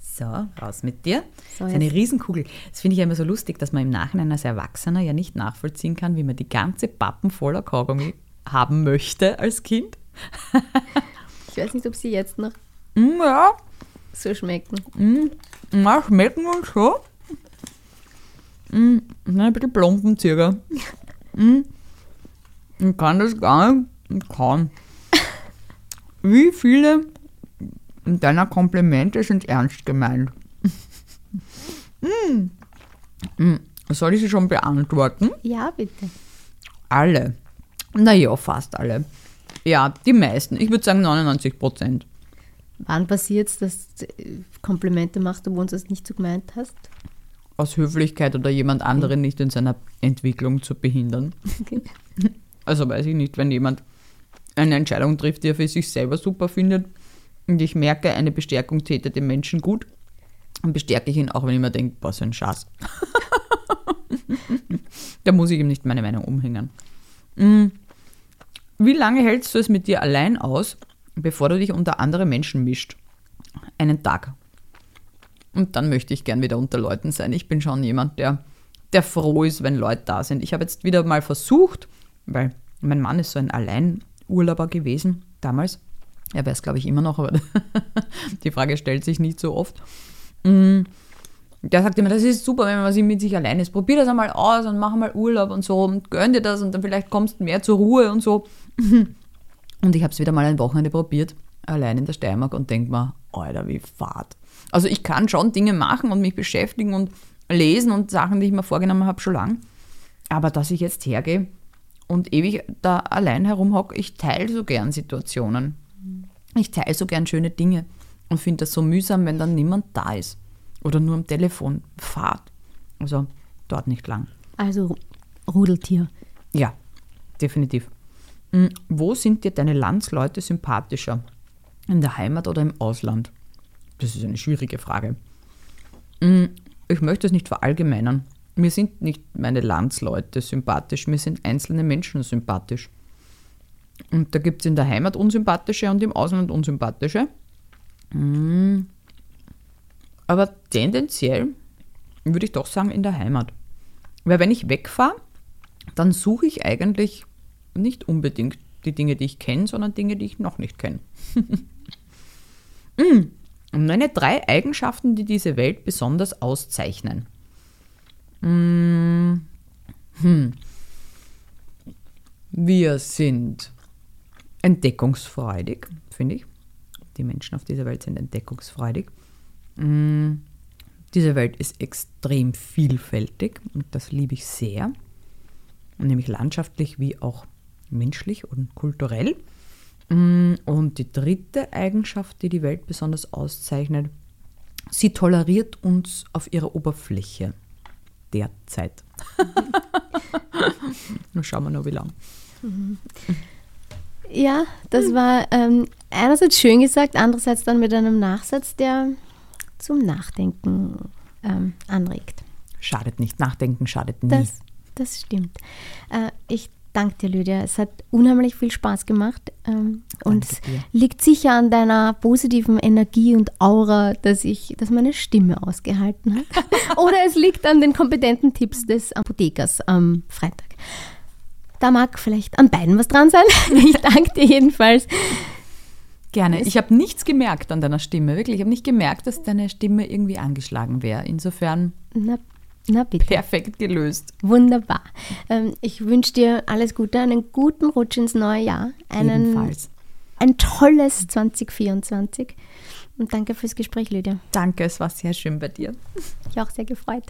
So, raus mit dir. So, das ist eine Riesenkugel. Das finde ich ja immer so lustig, dass man im Nachhinein als Erwachsener ja nicht nachvollziehen kann, wie man die ganze Pappen voller Kaugummi haben möchte als Kind. Ich weiß nicht, ob sie jetzt noch Mm, Ja, so schmecken. Na, schmecken uns schon. Mm, na, ein bisschen plumpen circa. Mm, ich kann das gar nicht kauen. Wie viele deiner Komplimente sind ernst gemeint? mm. Mm, soll ich sie schon beantworten? Ja, bitte. Alle. Naja, fast alle. Ja, die meisten. Ich würde sagen 99 Prozent. Wann passiert es, dass du äh, Komplimente machst, obwohl du es nicht so gemeint hast? aus Höflichkeit oder jemand anderen nicht in seiner Entwicklung zu behindern. Okay. Also weiß ich nicht, wenn jemand eine Entscheidung trifft, die er für sich selber super findet und ich merke, eine Bestärkung täte dem Menschen gut, dann bestärke ich ihn auch, wenn ich mir denke, was für ein Schatz. da muss ich ihm nicht meine Meinung umhängen. Mm. Wie lange hältst du es mit dir allein aus, bevor du dich unter andere Menschen mischt? Einen Tag. Und dann möchte ich gern wieder unter Leuten sein. Ich bin schon jemand, der, der froh ist, wenn Leute da sind. Ich habe jetzt wieder mal versucht, weil mein Mann ist so ein Alleinurlauber gewesen damals. Er wäre glaube ich, immer noch, aber die Frage stellt sich nicht so oft. Mm, Der sagt immer, das ist super, wenn man sich mit sich allein ist. Probier das einmal aus und mach mal Urlaub und so und gönn dir das und dann vielleicht kommst du mehr zur Ruhe und so. Und ich habe es wieder mal ein Wochenende probiert, allein in der Steiermark und denke mir, Alter, wie fad. Also ich kann schon Dinge machen und mich beschäftigen und lesen und Sachen, die ich mir vorgenommen habe, schon lang. Aber dass ich jetzt hergehe und ewig da allein herumhocke, ich teile so gern Situationen. Ich teile so gern schöne Dinge und finde das so mühsam, wenn dann niemand da ist. Oder nur am Telefon. Fahrt. Also dort nicht lang. Also Rudeltier. Ja, definitiv. Mm, Wo sind dir deine Landsleute sympathischer? In der Heimat oder im Ausland? Das ist eine schwierige Frage. Mm, Ich möchte es nicht verallgemeinern. Mir sind nicht meine Landsleute sympathisch, mir sind einzelne Menschen sympathisch. Und da gibt es in der Heimat unsympathische und im Ausland unsympathische. Mm, Aber tendenziell würde ich doch sagen in der Heimat. Weil wenn ich wegfahre, dann suche ich eigentlich nicht unbedingt die Dinge, die ich kenne, sondern Dinge, die ich noch nicht kenne. mm. Und nenne drei Eigenschaften, die diese Welt besonders auszeichnen. Mm. Hm. Wir sind entdeckungsfreudig, finde ich. Die Menschen auf dieser Welt sind entdeckungsfreudig. Mm. Diese Welt ist extrem vielfältig und das liebe ich sehr, nämlich landschaftlich wie auch menschlich und kulturell. Mm, und die dritte Eigenschaft, die die Welt besonders auszeichnet, sie toleriert uns auf ihrer Oberfläche derzeit. Nun schauen wir noch, wie lang. Ja, das war ähm, einerseits schön gesagt, andererseits dann mit einem Nachsatz, der zum Nachdenken ähm, anregt. Schadet nicht, Nachdenken schadet nie. Das, das stimmt. Äh, ich danke dir, Lydia. Es hat unheimlich viel Spaß gemacht ähm, und es liegt sicher an deiner positiven Energie und Aura, dass, ich, dass meine Stimme ausgehalten hat. Oder es liegt an den kompetenten Tipps des Apothekers am Freitag. Da mag vielleicht an beiden was dran sein. Ich danke dir jedenfalls. Gerne. Ich habe nichts gemerkt an deiner Stimme, wirklich. Ich habe nicht gemerkt, dass deine Stimme irgendwie angeschlagen wäre. Insofern na, na bitte. perfekt gelöst. Wunderbar. Ähm, ich wünsche dir alles Gute, einen guten Rutsch ins neue Jahr. Einen, Ebenfalls. Ein tolles 2024. Und danke fürs Gespräch, Lydia. Danke, es war sehr schön bei dir. Ich auch sehr gefreut.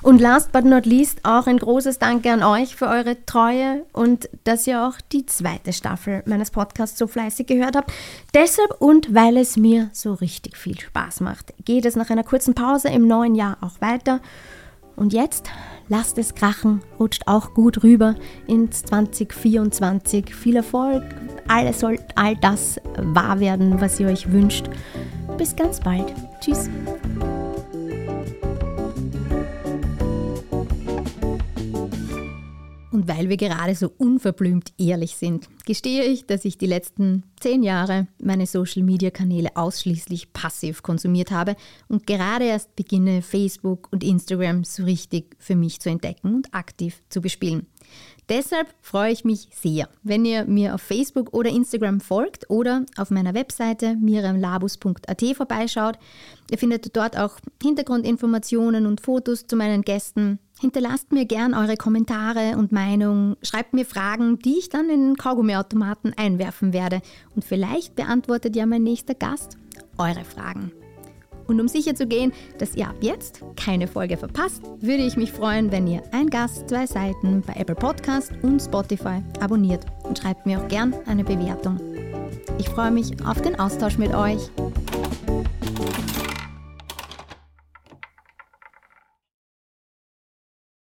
Und last but not least auch ein großes Danke an euch für eure Treue und dass ihr auch die zweite Staffel meines Podcasts so fleißig gehört habt. Deshalb und weil es mir so richtig viel Spaß macht, geht es nach einer kurzen Pause im neuen Jahr auch weiter. Und jetzt lasst es krachen, rutscht auch gut rüber ins 2024. Viel Erfolg, alles soll all das wahr werden, was ihr euch wünscht. Bis ganz bald. Tschüss. Und weil wir gerade so unverblümt ehrlich sind, gestehe ich, dass ich die letzten zehn Jahre meine Social-Media-Kanäle ausschließlich passiv konsumiert habe und gerade erst beginne, Facebook und Instagram so richtig für mich zu entdecken und aktiv zu bespielen. Deshalb freue ich mich sehr, wenn ihr mir auf Facebook oder Instagram folgt oder auf meiner Webseite miriamlabus.at vorbeischaut. Ihr findet dort auch Hintergrundinformationen und Fotos zu meinen Gästen. Hinterlasst mir gern eure Kommentare und Meinungen, schreibt mir Fragen, die ich dann in den Kaugummiautomaten einwerfen werde und vielleicht beantwortet ja mein nächster Gast eure Fragen. Und um sicher zu gehen, dass ihr ab jetzt keine Folge verpasst, würde ich mich freuen, wenn ihr ein Gast, zwei Seiten bei Apple Podcast und Spotify abonniert und schreibt mir auch gern eine Bewertung. Ich freue mich auf den Austausch mit euch.